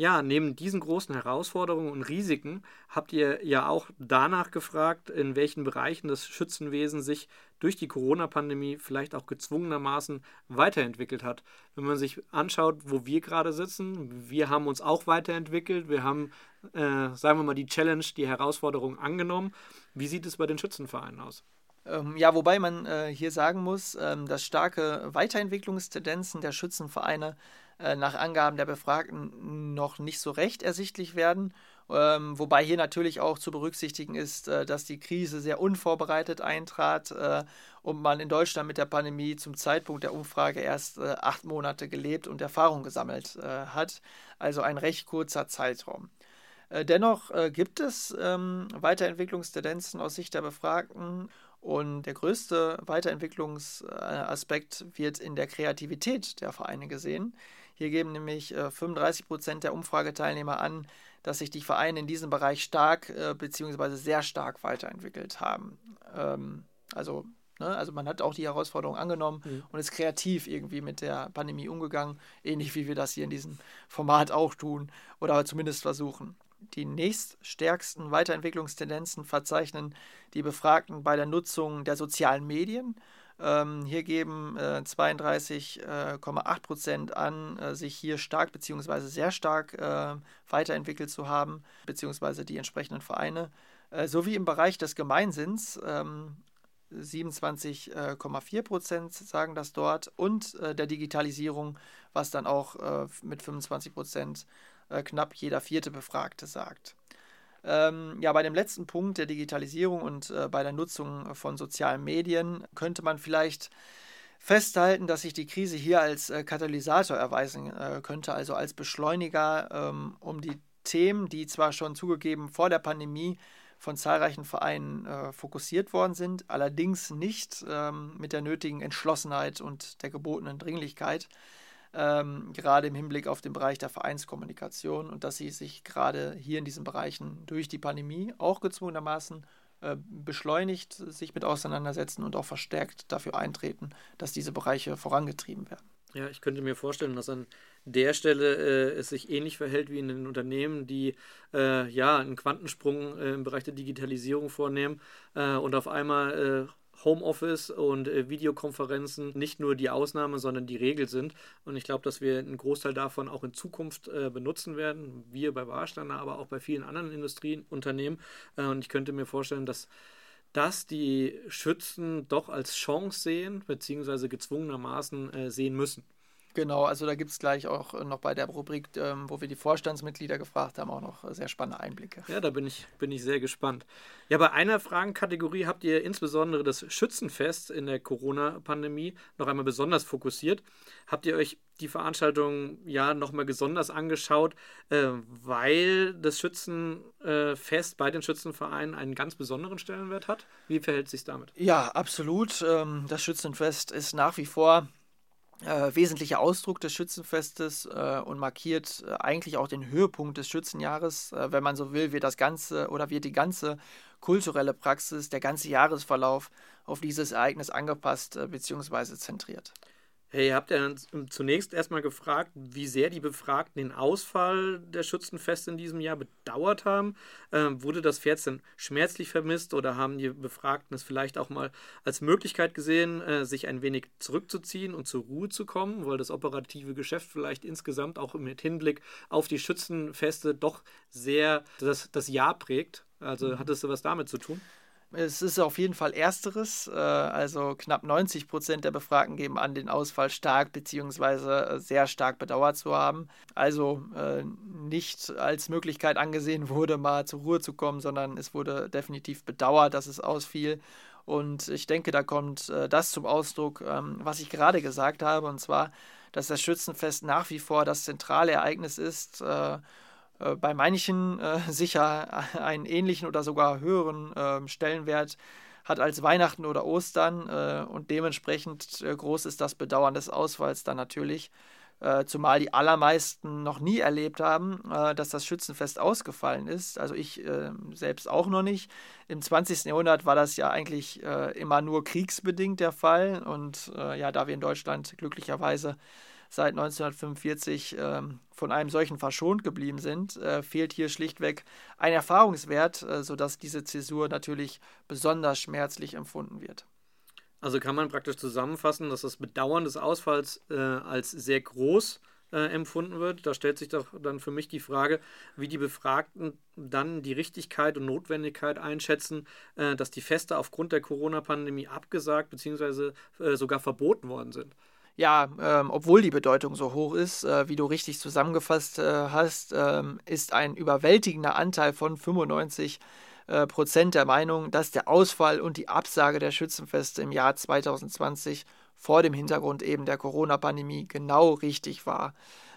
Ja, neben diesen großen Herausforderungen und Risiken habt ihr ja auch danach gefragt, in welchen Bereichen das Schützenwesen sich durch die Corona-Pandemie vielleicht auch gezwungenermaßen weiterentwickelt hat. Wenn man sich anschaut, wo wir gerade sitzen, wir haben uns auch weiterentwickelt, wir haben, äh, sagen wir mal, die Challenge, die Herausforderung angenommen. Wie sieht es bei den Schützenvereinen aus? Ähm, ja, wobei man äh, hier sagen muss, ähm, dass starke Weiterentwicklungstendenzen der Schützenvereine äh, nach Angaben der Befragten noch nicht so recht ersichtlich werden. Ähm, wobei hier natürlich auch zu berücksichtigen ist, äh, dass die Krise sehr unvorbereitet eintrat äh, und man in Deutschland mit der Pandemie zum Zeitpunkt der Umfrage erst äh, acht Monate gelebt und Erfahrung gesammelt äh, hat. Also ein recht kurzer Zeitraum. Äh, dennoch gibt es ähm, Weiterentwicklungstendenzen aus Sicht der Befragten und der größte Weiterentwicklungsaspekt wird in der Kreativität der Vereine gesehen. Hier geben nämlich äh, 35 Prozent der Umfrageteilnehmer an, dass sich die Vereine in diesem Bereich stark äh, bzw. sehr stark weiterentwickelt haben. Ähm, also, ne, also man hat auch die Herausforderung angenommen mhm. und ist kreativ irgendwie mit der Pandemie umgegangen, ähnlich wie wir das hier in diesem Format auch tun oder zumindest versuchen. Die nächststärksten Weiterentwicklungstendenzen verzeichnen die Befragten bei der Nutzung der sozialen Medien ähm, hier geben äh, 32,8 äh, Prozent an, äh, sich hier stark bzw. sehr stark äh, weiterentwickelt zu haben, beziehungsweise die entsprechenden Vereine. Äh, sowie im Bereich des Gemeinsinns ähm, 27,4 Prozent sagen das dort und äh, der Digitalisierung, was dann auch äh, mit 25 Prozent äh, knapp jeder vierte Befragte sagt. Ähm, ja, bei dem letzten Punkt der Digitalisierung und äh, bei der Nutzung von sozialen Medien könnte man vielleicht festhalten, dass sich die Krise hier als äh, Katalysator erweisen äh, könnte, also als Beschleuniger, ähm, um die Themen, die zwar schon zugegeben vor der Pandemie von zahlreichen Vereinen äh, fokussiert worden sind, allerdings nicht ähm, mit der nötigen Entschlossenheit und der gebotenen Dringlichkeit, ähm, gerade im Hinblick auf den Bereich der Vereinskommunikation und dass sie sich gerade hier in diesen Bereichen durch die Pandemie auch gezwungenermaßen äh, beschleunigt sich mit auseinandersetzen und auch verstärkt dafür eintreten, dass diese Bereiche vorangetrieben werden. Ja, ich könnte mir vorstellen, dass an der Stelle äh, es sich ähnlich verhält wie in den Unternehmen, die äh, ja einen Quantensprung äh, im Bereich der Digitalisierung vornehmen äh, und auf einmal äh, Homeoffice und äh, Videokonferenzen nicht nur die Ausnahme, sondern die Regel sind. Und ich glaube, dass wir einen Großteil davon auch in Zukunft äh, benutzen werden. Wir bei Warsteiner, aber auch bei vielen anderen Industrieunternehmen. Äh, und ich könnte mir vorstellen, dass das die Schützen doch als Chance sehen, beziehungsweise gezwungenermaßen äh, sehen müssen. Genau, also da gibt es gleich auch äh, noch bei der Rubrik, ähm, wo wir die Vorstandsmitglieder gefragt haben, auch noch äh, sehr spannende Einblicke. Ja, da bin ich, bin ich sehr gespannt. Ja, bei einer Fragenkategorie habt ihr insbesondere das Schützenfest in der Corona-Pandemie noch einmal besonders fokussiert. Habt ihr euch die Veranstaltung ja nochmal besonders angeschaut, äh, weil das Schützenfest äh, bei den Schützenvereinen einen ganz besonderen Stellenwert hat? Wie verhält es sich damit? Ja, absolut. Ähm, das Schützenfest ist nach wie vor äh, wesentlicher Ausdruck des Schützenfestes äh, und markiert äh, eigentlich auch den Höhepunkt des Schützenjahres. Äh, wenn man so will, wird das ganze oder wird die ganze kulturelle Praxis, der ganze Jahresverlauf auf dieses Ereignis angepasst äh, bzw. zentriert. Hey, habt ihr dann zunächst erstmal gefragt, wie sehr die Befragten den Ausfall der Schützenfeste in diesem Jahr bedauert haben? Ähm, wurde das Pferd denn schmerzlich vermisst oder haben die Befragten es vielleicht auch mal als Möglichkeit gesehen, äh, sich ein wenig zurückzuziehen und zur Ruhe zu kommen, weil das operative Geschäft vielleicht insgesamt auch mit Hinblick auf die Schützenfeste doch sehr das, das Jahr prägt? Also mhm. hat es was damit zu tun? Es ist auf jeden Fall ersteres. Äh, also knapp 90 Prozent der Befragten geben an, den Ausfall stark bzw. sehr stark bedauert zu haben. Also äh, nicht als Möglichkeit angesehen wurde, mal zur Ruhe zu kommen, sondern es wurde definitiv bedauert, dass es ausfiel. Und ich denke, da kommt äh, das zum Ausdruck, ähm, was ich gerade gesagt habe, und zwar, dass das Schützenfest nach wie vor das zentrale Ereignis ist äh, bei manchen äh, sicher einen ähnlichen oder sogar höheren äh, Stellenwert hat als Weihnachten oder Ostern äh, und dementsprechend äh, groß ist das Bedauern des Ausfalls dann natürlich. Äh, zumal die allermeisten noch nie erlebt haben, dass das Schützenfest ausgefallen ist. Also ich selbst auch noch nicht. Im 20. Jahrhundert war das ja eigentlich immer nur kriegsbedingt der Fall. Und ja, da wir in Deutschland glücklicherweise seit 1945 ähm, von einem solchen verschont geblieben sind, äh, fehlt hier schlichtweg ein Erfahrungswert, äh, sodass diese Zäsur natürlich besonders schmerzlich empfunden wird. Also kann man praktisch zusammenfassen, dass das Bedauern des Ausfalls äh, als sehr groß äh, empfunden wird. Da stellt sich doch dann für mich die Frage, wie die Befragten dann die Richtigkeit und Notwendigkeit einschätzen, äh, dass die Feste aufgrund der Corona-Pandemie abgesagt bzw. Äh, sogar verboten worden sind ja, ähm, obwohl die Bedeutung so hoch ist, äh, wie du richtig zusammengefasst äh, hast, ähm, ist ein überwältigender Anteil von 95 äh, Prozent der Meinung, dass der Ausfall und die Absage der Schützenfeste im Jahr 2020 vor dem Hintergrund eben der Corona-Pandemie genau richtig war.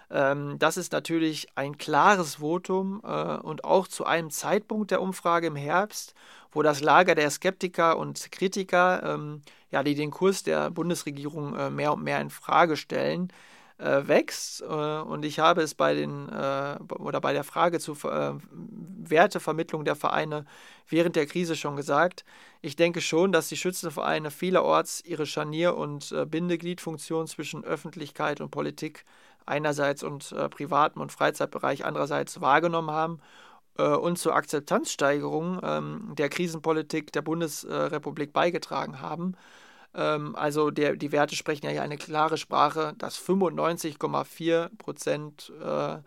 Ähm, das ist natürlich ein klares Votum äh, und auch zu einem Zeitpunkt der Umfrage im Herbst, wo das Lager der Skeptiker und Kritiker ähm, ja, die den Kurs der Bundesregierung äh, mehr und mehr in Frage stellen, äh, wächst. Äh, und ich habe es bei den äh, oder bei der Frage zur äh, Wertevermittlung der Vereine während der Krise schon gesagt. Ich denke schon, dass die Schützenvereine vielerorts ihre Scharnier- und äh, Bindegliedfunktion zwischen Öffentlichkeit und Politik einerseits und privatem und Freizeitbereich andererseits wahrgenommen haben und zur Akzeptanzsteigerung ähm, der Krisenpolitik der Bundesrepublik beigetragen haben. Ähm, also der, die Werte sprechen ja hier eine klare Sprache, dass 95,4 Prozent äh,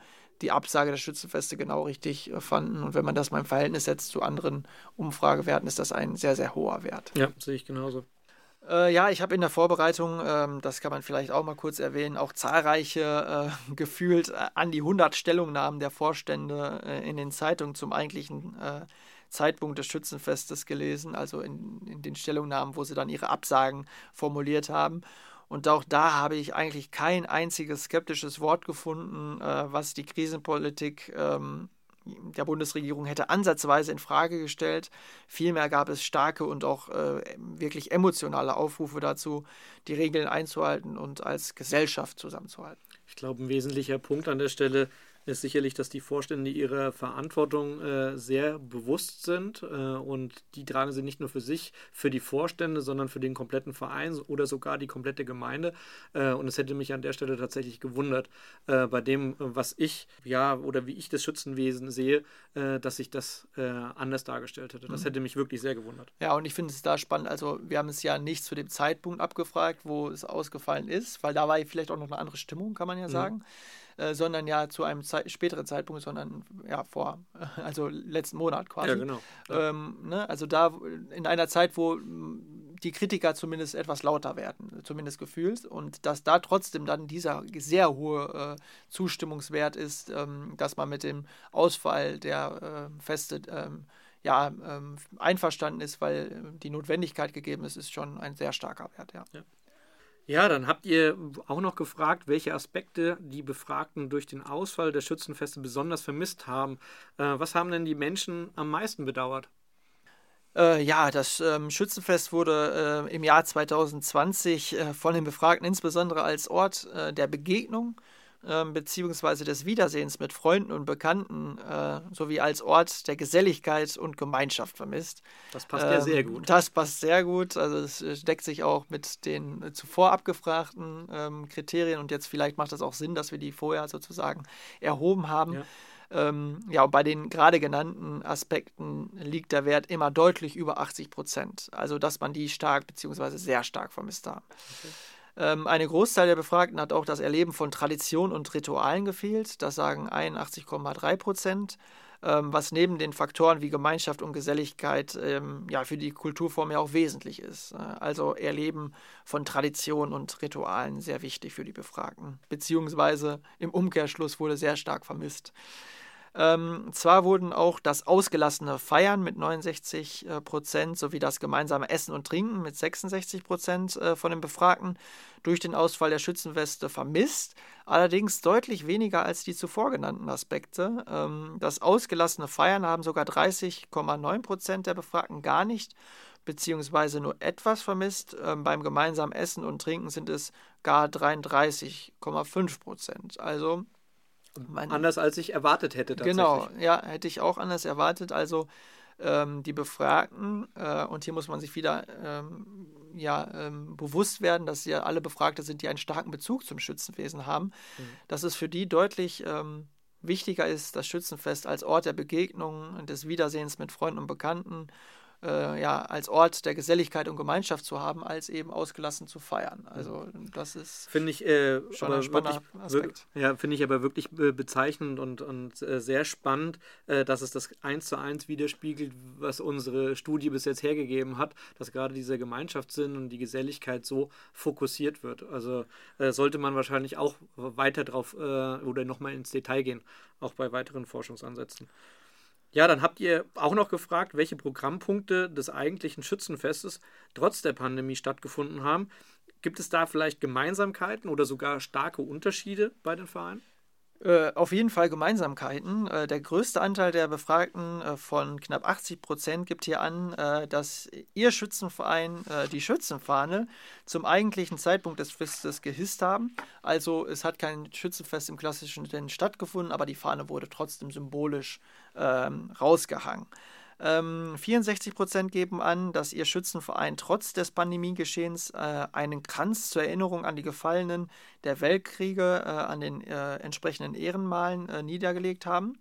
die Absage der Schützenfeste genau richtig äh, fanden. Und wenn man das mal im Verhältnis setzt zu anderen Umfragewerten, ist das ein sehr, sehr hoher Wert. Ja, sehe ich genauso. Äh, ja, ich habe in der Vorbereitung, ähm, das kann man vielleicht auch mal kurz erwähnen, auch zahlreiche, äh, gefühlt äh, an die 100 Stellungnahmen der Vorstände äh, in den Zeitungen zum eigentlichen äh, Zeitpunkt des Schützenfestes gelesen, also in, in den Stellungnahmen, wo sie dann ihre Absagen formuliert haben. Und auch da habe ich eigentlich kein einziges skeptisches Wort gefunden, was die Krisenpolitik ähm, der Bundesregierung hätte ansatzweise in Frage gestellt. Vielmehr gab es starke und auch äh, wirklich emotionale Aufrufe dazu, die Regeln einzuhalten und als Gesellschaft zusammenzuhalten. Ich glaube, ein wesentlicher Punkt an der Stelle ist sicherlich, dass die Vorstände ihrer Verantwortung äh, sehr bewusst sind äh, und die tragen sie nicht nur für sich, für die Vorstände, sondern für den kompletten Verein oder sogar die komplette Gemeinde. Äh, und es hätte mich an der Stelle tatsächlich gewundert, äh, bei dem, was ich, ja, oder wie ich das Schützenwesen sehe, äh, dass sich das äh, anders dargestellt hätte. Das mhm. hätte mich wirklich sehr gewundert. Ja, und ich finde es da spannend. Also, wir haben es ja nicht zu dem Zeitpunkt abgefragt, wo es ausgefallen ist, weil da war vielleicht auch noch eine andere Stimmung, kann man ja mhm. sagen. Mhm. Äh, sondern ja zu einem Ze späteren Zeitpunkt, sondern ja vor, also letzten Monat quasi. Ja, genau. Ja. Ähm, ne? Also da in einer Zeit, wo die Kritiker zumindest etwas lauter werden, zumindest gefühlt, und dass da trotzdem dann dieser sehr hohe äh, Zustimmungswert ist, ähm, dass man mit dem Ausfall der äh, Feste ähm, ja, ähm, einverstanden ist, weil äh, die Notwendigkeit gegeben ist, ist schon ein sehr starker Wert, ja. ja. Ja, dann habt ihr auch noch gefragt, welche Aspekte die Befragten durch den Ausfall der Schützenfeste besonders vermisst haben. Äh, was haben denn die Menschen am meisten bedauert? Äh, ja, das ähm, Schützenfest wurde äh, im Jahr 2020 äh, von den Befragten insbesondere als Ort äh, der Begegnung ähm, beziehungsweise des Wiedersehens mit Freunden und Bekannten äh, sowie als Ort der Geselligkeit und Gemeinschaft vermisst. Das passt ähm, ja sehr gut. Das passt sehr gut. Also es deckt sich auch mit den zuvor abgefragten ähm, Kriterien und jetzt vielleicht macht es auch Sinn, dass wir die vorher sozusagen erhoben haben. Ja. Ähm, ja, bei den gerade genannten Aspekten liegt der Wert immer deutlich über 80 Prozent. Also, dass man die stark bzw. sehr stark vermisst haben. Okay. Ähm, eine Großteil der Befragten hat auch das Erleben von Tradition und Ritualen gefehlt. Das sagen 81,3 Prozent. Ähm, was neben den Faktoren wie Gemeinschaft und Geselligkeit ähm, ja für die Kulturform ja auch wesentlich ist. Äh, also Erleben von Tradition und Ritualen sehr wichtig für die Befragten. Beziehungsweise im Umkehrschluss wurde sehr stark vermisst. Ähm, zwar wurden auch das ausgelassene Feiern mit 69 äh, Prozent sowie das gemeinsame Essen und Trinken mit 66 Prozent äh, von den Befragten durch den Ausfall der Schützenweste vermisst, allerdings deutlich weniger als die zuvor genannten Aspekte. Ähm, das ausgelassene Feiern haben sogar 30,9 Prozent der Befragten gar nicht beziehungsweise nur etwas vermisst. Ähm, beim gemeinsamen Essen und Trinken sind es gar 33,5 Prozent. Also mein, anders als ich erwartet hätte. Genau, ja, hätte ich auch anders erwartet. Also ähm, die Befragten, äh, und hier muss man sich wieder ähm, ja, ähm, bewusst werden, dass ja alle Befragte sind, die einen starken Bezug zum Schützenwesen haben, mhm. dass es für die deutlich ähm, wichtiger ist, das Schützenfest als Ort der Begegnung und des Wiedersehens mit Freunden und Bekannten äh, ja, als Ort der Geselligkeit und Gemeinschaft zu haben, als eben ausgelassen zu feiern. Also das ist finde ich äh, schon ein spannender Aspekt. Ja, finde ich aber wirklich bezeichnend und, und äh, sehr spannend, äh, dass es das eins zu eins widerspiegelt, was unsere Studie bis jetzt hergegeben hat, dass gerade dieser Gemeinschaftssinn und die Geselligkeit so fokussiert wird. Also äh, sollte man wahrscheinlich auch weiter drauf äh, oder nochmal ins Detail gehen, auch bei weiteren Forschungsansätzen. Ja, dann habt ihr auch noch gefragt, welche Programmpunkte des eigentlichen Schützenfestes trotz der Pandemie stattgefunden haben. Gibt es da vielleicht Gemeinsamkeiten oder sogar starke Unterschiede bei den Vereinen? Äh, auf jeden Fall Gemeinsamkeiten. Äh, der größte Anteil der Befragten äh, von knapp 80 Prozent gibt hier an, dass ihr Schützenverein die Schützenfahne zum eigentlichen Zeitpunkt des Festes gehisst haben. Also es hat kein Schützenfest im klassischen Sinne stattgefunden, aber die Fahne wurde trotzdem symbolisch ähm, rausgehangen. Ähm, 64 Prozent geben an, dass ihr Schützenverein trotz des Pandemiegeschehens äh, einen Kranz zur Erinnerung an die Gefallenen der Weltkriege äh, an den äh, entsprechenden Ehrenmalen äh, niedergelegt haben.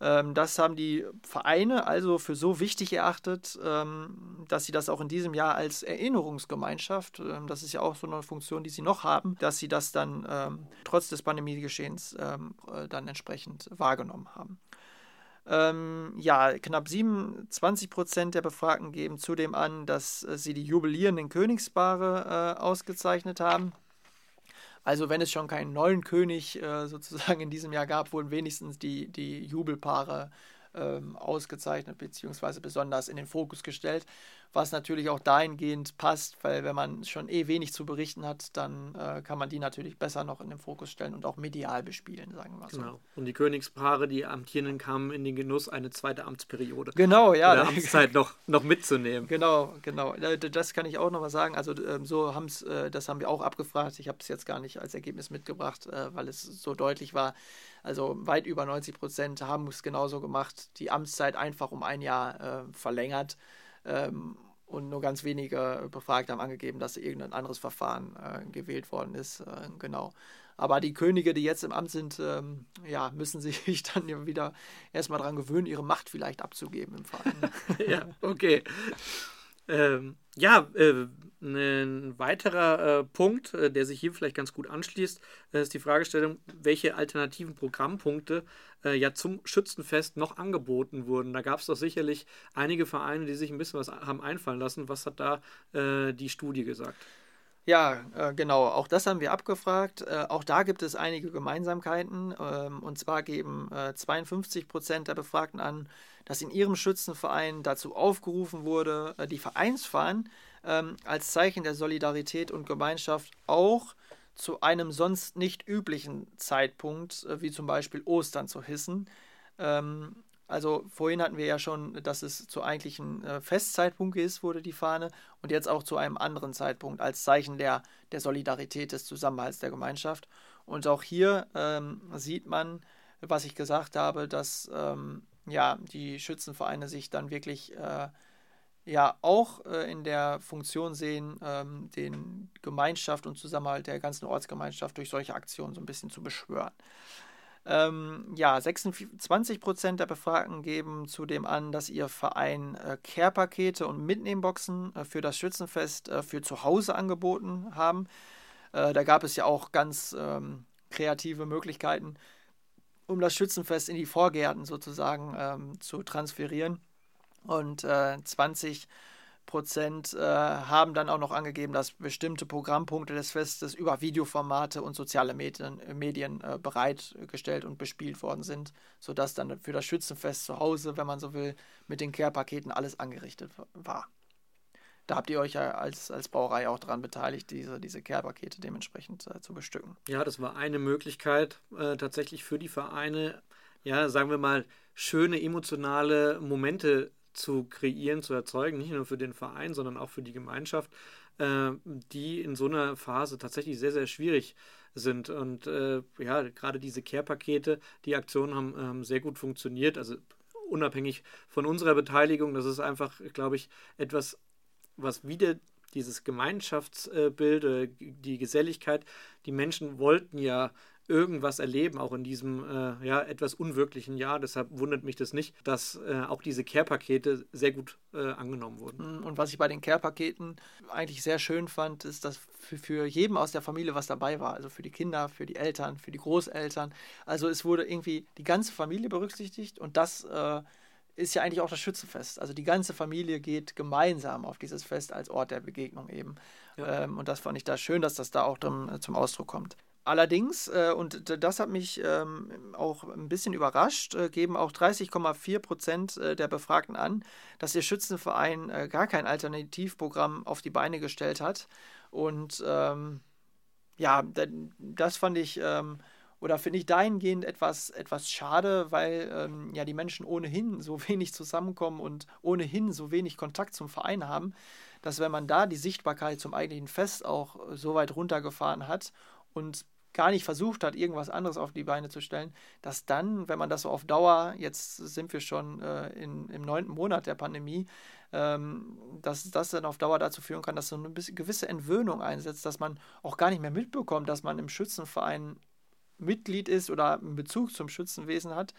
Ähm, das haben die Vereine also für so wichtig erachtet, ähm, dass sie das auch in diesem Jahr als Erinnerungsgemeinschaft, ähm, das ist ja auch so eine Funktion, die sie noch haben, dass sie das dann ähm, trotz des Pandemiegeschehens ähm, äh, dann entsprechend wahrgenommen haben. Ähm, ja, knapp 27 Prozent der Befragten geben zudem an, dass äh, sie die jubilierenden Königspaare äh, ausgezeichnet haben. Also wenn es schon keinen neuen König äh, sozusagen in diesem Jahr gab, wurden wenigstens die, die Jubelpaare ähm, ausgezeichnet bzw. besonders in den Fokus gestellt was natürlich auch dahingehend passt, weil wenn man schon eh wenig zu berichten hat, dann äh, kann man die natürlich besser noch in den Fokus stellen und auch medial bespielen, sagen wir mal so. Genau. Und die Königspaare, die Amtierenden, kamen in den Genuss, eine zweite Amtsperiode. Genau, ja. Oder Amtszeit noch, noch mitzunehmen. Genau, genau. Das kann ich auch noch mal sagen. Also ähm, so haben es, äh, das haben wir auch abgefragt. Ich habe es jetzt gar nicht als Ergebnis mitgebracht, äh, weil es so deutlich war. Also weit über 90 Prozent haben es genauso gemacht, die Amtszeit einfach um ein Jahr äh, verlängert. Ähm, und nur ganz wenige Befragte haben angegeben, dass irgendein anderes Verfahren äh, gewählt worden ist. Äh, genau. Aber die Könige, die jetzt im Amt sind, ähm, ja, müssen sich dann wieder erstmal daran gewöhnen, ihre Macht vielleicht abzugeben im Verein. ja, okay. Ähm, ja, äh, ein weiterer äh, Punkt, äh, der sich hier vielleicht ganz gut anschließt, äh, ist die Fragestellung, welche alternativen Programmpunkte äh, ja zum Schützenfest noch angeboten wurden. Da gab es doch sicherlich einige Vereine, die sich ein bisschen was haben einfallen lassen. Was hat da äh, die Studie gesagt? Ja, äh, genau. Auch das haben wir abgefragt. Äh, auch da gibt es einige Gemeinsamkeiten. Ähm, und zwar geben äh, 52 Prozent der Befragten an, dass in ihrem Schützenverein dazu aufgerufen wurde, äh, die Vereinsfahnen ähm, als Zeichen der Solidarität und Gemeinschaft auch zu einem sonst nicht üblichen Zeitpunkt, äh, wie zum Beispiel Ostern, zu hissen. Ähm, also vorhin hatten wir ja schon, dass es zu eigentlichen äh, Festzeitpunkt ist, wurde die Fahne, und jetzt auch zu einem anderen Zeitpunkt als Zeichen der, der Solidarität, des Zusammenhalts der Gemeinschaft. Und auch hier ähm, sieht man, was ich gesagt habe, dass ähm, ja, die Schützenvereine sich dann wirklich äh, ja auch äh, in der Funktion sehen, ähm, den Gemeinschaft und Zusammenhalt der ganzen Ortsgemeinschaft durch solche Aktionen so ein bisschen zu beschwören. Ähm, ja, 26 Prozent der Befragten geben zudem an, dass ihr Verein äh, Care-Pakete und Mitnehmboxen äh, für das Schützenfest äh, für zu Hause angeboten haben. Äh, da gab es ja auch ganz ähm, kreative Möglichkeiten, um das Schützenfest in die Vorgärten sozusagen ähm, zu transferieren. Und 20 äh, Prozent äh, haben dann auch noch angegeben, dass bestimmte Programmpunkte des Festes über Videoformate und soziale Medien, Medien äh, bereitgestellt und bespielt worden sind, sodass dann für das Schützenfest zu Hause, wenn man so will, mit den Care-Paketen alles angerichtet war. Da habt ihr euch ja als, als Brauerei auch daran beteiligt, diese, diese Care-Pakete dementsprechend äh, zu bestücken. Ja, das war eine Möglichkeit äh, tatsächlich für die Vereine, ja, sagen wir mal, schöne emotionale Momente zu kreieren, zu erzeugen, nicht nur für den Verein, sondern auch für die Gemeinschaft, äh, die in so einer Phase tatsächlich sehr, sehr schwierig sind. Und äh, ja, gerade diese Care-Pakete, die Aktionen haben ähm, sehr gut funktioniert. Also unabhängig von unserer Beteiligung, das ist einfach, glaube ich, etwas, was wieder dieses Gemeinschaftsbild, äh, die Geselligkeit, die Menschen wollten ja irgendwas erleben, auch in diesem äh, ja, etwas unwirklichen Jahr. Deshalb wundert mich das nicht, dass äh, auch diese Care-Pakete sehr gut äh, angenommen wurden. Mm, und was ich bei den Care-Paketen eigentlich sehr schön fand, ist, dass für, für jeden aus der Familie was dabei war. Also für die Kinder, für die Eltern, für die Großeltern. Also es wurde irgendwie die ganze Familie berücksichtigt und das äh, ist ja eigentlich auch das Schützenfest. Also die ganze Familie geht gemeinsam auf dieses Fest als Ort der Begegnung eben. Ja. Ähm, und das fand ich da schön, dass das da auch drin, äh, zum Ausdruck kommt. Allerdings, äh, und das hat mich ähm, auch ein bisschen überrascht, äh, geben auch 30,4 Prozent äh, der Befragten an, dass ihr Schützenverein äh, gar kein Alternativprogramm auf die Beine gestellt hat. Und ähm, ja, das fand ich ähm, oder finde ich dahingehend etwas, etwas schade, weil ähm, ja die Menschen ohnehin so wenig zusammenkommen und ohnehin so wenig Kontakt zum Verein haben, dass wenn man da die Sichtbarkeit zum eigentlichen Fest auch so weit runtergefahren hat und gar nicht versucht hat, irgendwas anderes auf die Beine zu stellen, dass dann, wenn man das so auf Dauer, jetzt sind wir schon äh, in, im neunten Monat der Pandemie, ähm, dass das dann auf Dauer dazu führen kann, dass so eine gewisse Entwöhnung einsetzt, dass man auch gar nicht mehr mitbekommt, dass man im Schützenverein Mitglied ist oder einen Bezug zum Schützenwesen hat.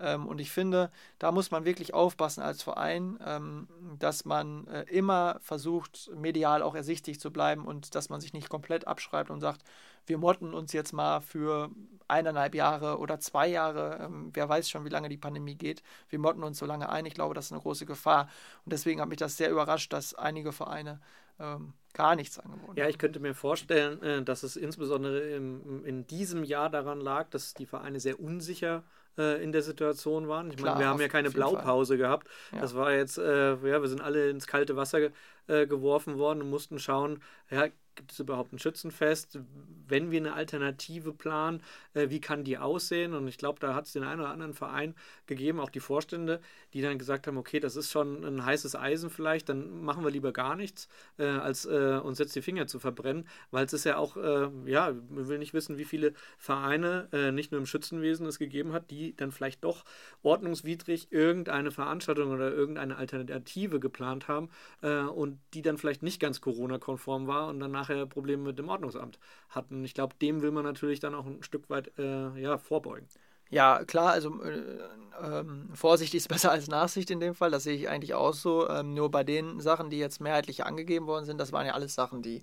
Ähm, und ich finde, da muss man wirklich aufpassen als Verein, ähm, dass man äh, immer versucht, medial auch ersichtlich zu bleiben und dass man sich nicht komplett abschreibt und sagt, wir motten uns jetzt mal für eineinhalb Jahre oder zwei Jahre, ähm, wer weiß schon, wie lange die Pandemie geht, wir motten uns so lange ein. Ich glaube, das ist eine große Gefahr. Und deswegen hat mich das sehr überrascht, dass einige Vereine ähm, gar nichts angeboten haben. Ja, ich könnte mir vorstellen, äh, dass es insbesondere im, in diesem Jahr daran lag, dass die Vereine sehr unsicher äh, in der Situation waren. Ich Klar, meine, wir haben ja keine Blaupause Fall. gehabt. Ja. Das war jetzt, äh, ja, wir sind alle ins kalte Wasser äh, geworfen worden und mussten schauen, ja, gibt es überhaupt ein Schützenfest? Wenn wir eine Alternative planen, äh, wie kann die aussehen? Und ich glaube, da hat es den einen oder anderen Verein gegeben, auch die Vorstände, die dann gesagt haben, okay, das ist schon ein heißes Eisen vielleicht, dann machen wir lieber gar nichts, äh, als äh, uns jetzt die Finger zu verbrennen, weil es ist ja auch, äh, ja, man will nicht wissen, wie viele Vereine, äh, nicht nur im Schützenwesen es gegeben hat, die dann vielleicht doch ordnungswidrig irgendeine Veranstaltung oder irgendeine Alternative geplant haben äh, und die dann vielleicht nicht ganz Corona-konform war und dann nachher Probleme mit dem Ordnungsamt hatten. Ich glaube, dem will man natürlich dann auch ein Stück weit äh, ja, vorbeugen. Ja, klar, also äh, ähm, Vorsicht ist besser als Nachsicht in dem Fall, das sehe ich eigentlich auch so. Ähm, nur bei den Sachen, die jetzt mehrheitlich angegeben worden sind, das waren ja alles Sachen, die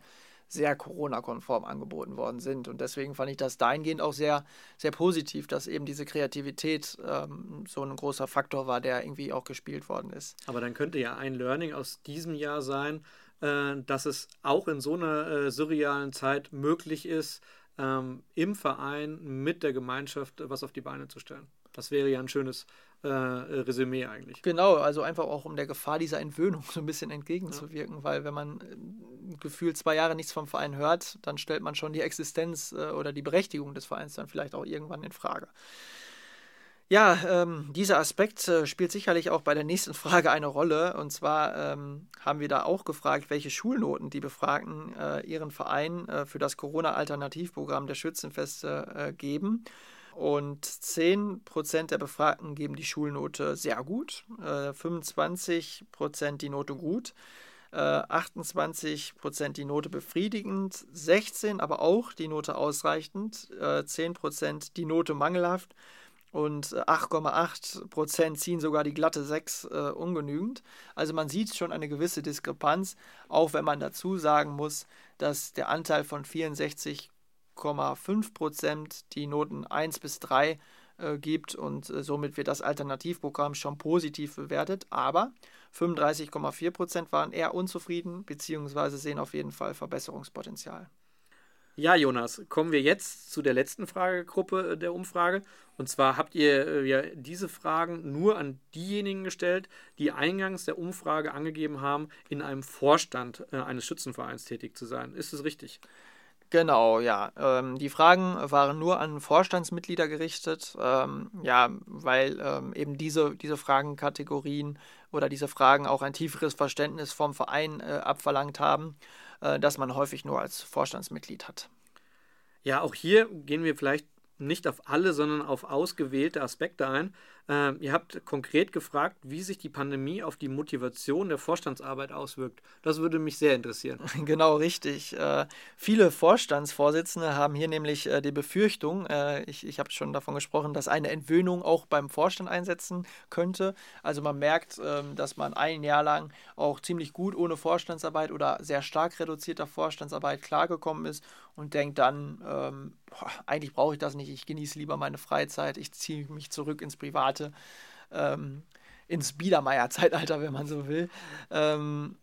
sehr Corona-konform angeboten worden sind. Und deswegen fand ich das dahingehend auch sehr, sehr positiv, dass eben diese Kreativität ähm, so ein großer Faktor war, der irgendwie auch gespielt worden ist. Aber dann könnte ja ein Learning aus diesem Jahr sein, äh, dass es auch in so einer äh, surrealen Zeit möglich ist, ähm, im Verein mit der Gemeinschaft was auf die Beine zu stellen. Das wäre ja ein schönes äh, Resümee eigentlich. Genau, also einfach auch um der Gefahr dieser Entwöhnung so ein bisschen entgegenzuwirken, ja. weil wenn man äh, gefühlt zwei Jahre nichts vom Verein hört, dann stellt man schon die Existenz äh, oder die Berechtigung des Vereins dann vielleicht auch irgendwann in Frage. Ja, ähm, dieser Aspekt äh, spielt sicherlich auch bei der nächsten Frage eine Rolle. Und zwar ähm, haben wir da auch gefragt, welche Schulnoten die Befragten äh, ihren Verein äh, für das Corona-Alternativprogramm der Schützenfeste äh, geben. Und 10% der Befragten geben die Schulnote sehr gut, 25% äh, die Note gut. 28% äh, die Note befriedigend, 16% aber auch die Note ausreichend, 10% die Note mangelhaft und 8,8 äh, Prozent ziehen sogar die glatte 6 äh, ungenügend. Also man sieht schon eine gewisse Diskrepanz, auch wenn man dazu sagen muss, dass der Anteil von 64,5 Prozent die Noten 1 bis 3 äh, gibt und äh, somit wird das Alternativprogramm schon positiv bewertet. Aber 35,4 Prozent waren eher unzufrieden bzw. sehen auf jeden Fall Verbesserungspotenzial. Ja, Jonas, kommen wir jetzt zu der letzten Fragegruppe äh, der Umfrage. Und zwar habt ihr äh, ja diese Fragen nur an diejenigen gestellt, die eingangs der Umfrage angegeben haben, in einem Vorstand äh, eines Schützenvereins tätig zu sein. Ist es richtig? Genau, ja. Ähm, die Fragen waren nur an Vorstandsmitglieder gerichtet, ähm, ja, weil ähm, eben diese, diese Fragenkategorien oder diese Fragen auch ein tieferes Verständnis vom Verein äh, abverlangt haben. Äh, das man häufig nur als Vorstandsmitglied hat. Ja, auch hier gehen wir vielleicht nicht auf alle, sondern auf ausgewählte Aspekte ein. Äh, ihr habt konkret gefragt, wie sich die Pandemie auf die Motivation der Vorstandsarbeit auswirkt. Das würde mich sehr interessieren. Genau, richtig. Äh, viele Vorstandsvorsitzende haben hier nämlich äh, die Befürchtung, äh, ich, ich habe schon davon gesprochen, dass eine Entwöhnung auch beim Vorstand einsetzen könnte. Also man merkt, ähm, dass man ein Jahr lang auch ziemlich gut ohne Vorstandsarbeit oder sehr stark reduzierter Vorstandsarbeit klargekommen ist und denkt dann, ähm, boah, eigentlich brauche ich das nicht, ich genieße lieber meine Freizeit, ich ziehe mich zurück ins Private hatte, ähm, ins Biedermeier-Zeitalter, wenn man so will. Ähm,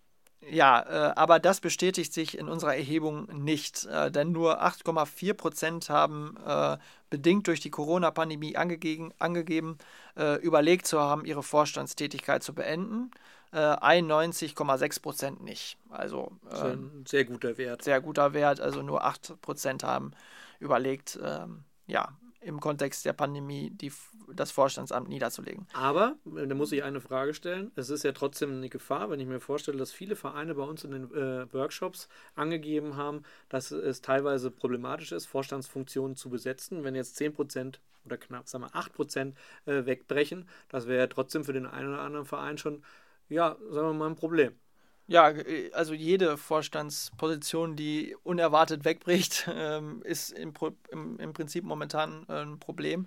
ja, äh, aber das bestätigt sich in unserer Erhebung nicht, äh, denn nur 8,4 Prozent haben äh, bedingt durch die Corona-Pandemie angegeben, angegeben äh, überlegt zu haben, ihre Vorstandstätigkeit zu beenden. 91,6 äh, Prozent nicht. Also ein ähm, sehr guter Wert. Sehr guter Wert. Also nur 8 Prozent haben überlegt, ähm, ja, im Kontext der Pandemie die, das Vorstandsamt niederzulegen. Aber, da muss ich eine Frage stellen, es ist ja trotzdem eine Gefahr, wenn ich mir vorstelle, dass viele Vereine bei uns in den äh, Workshops angegeben haben, dass es teilweise problematisch ist, Vorstandsfunktionen zu besetzen. Wenn jetzt 10% oder knapp, sagen wir 8% äh, wegbrechen, das wäre ja trotzdem für den einen oder anderen Verein schon, ja, sagen wir mal, ein Problem. Ja, äh, also jede Vorstandsposition, die unerwartet wegbricht, ähm, ist im, im, im, Prinzip momentan äh, ein Problem.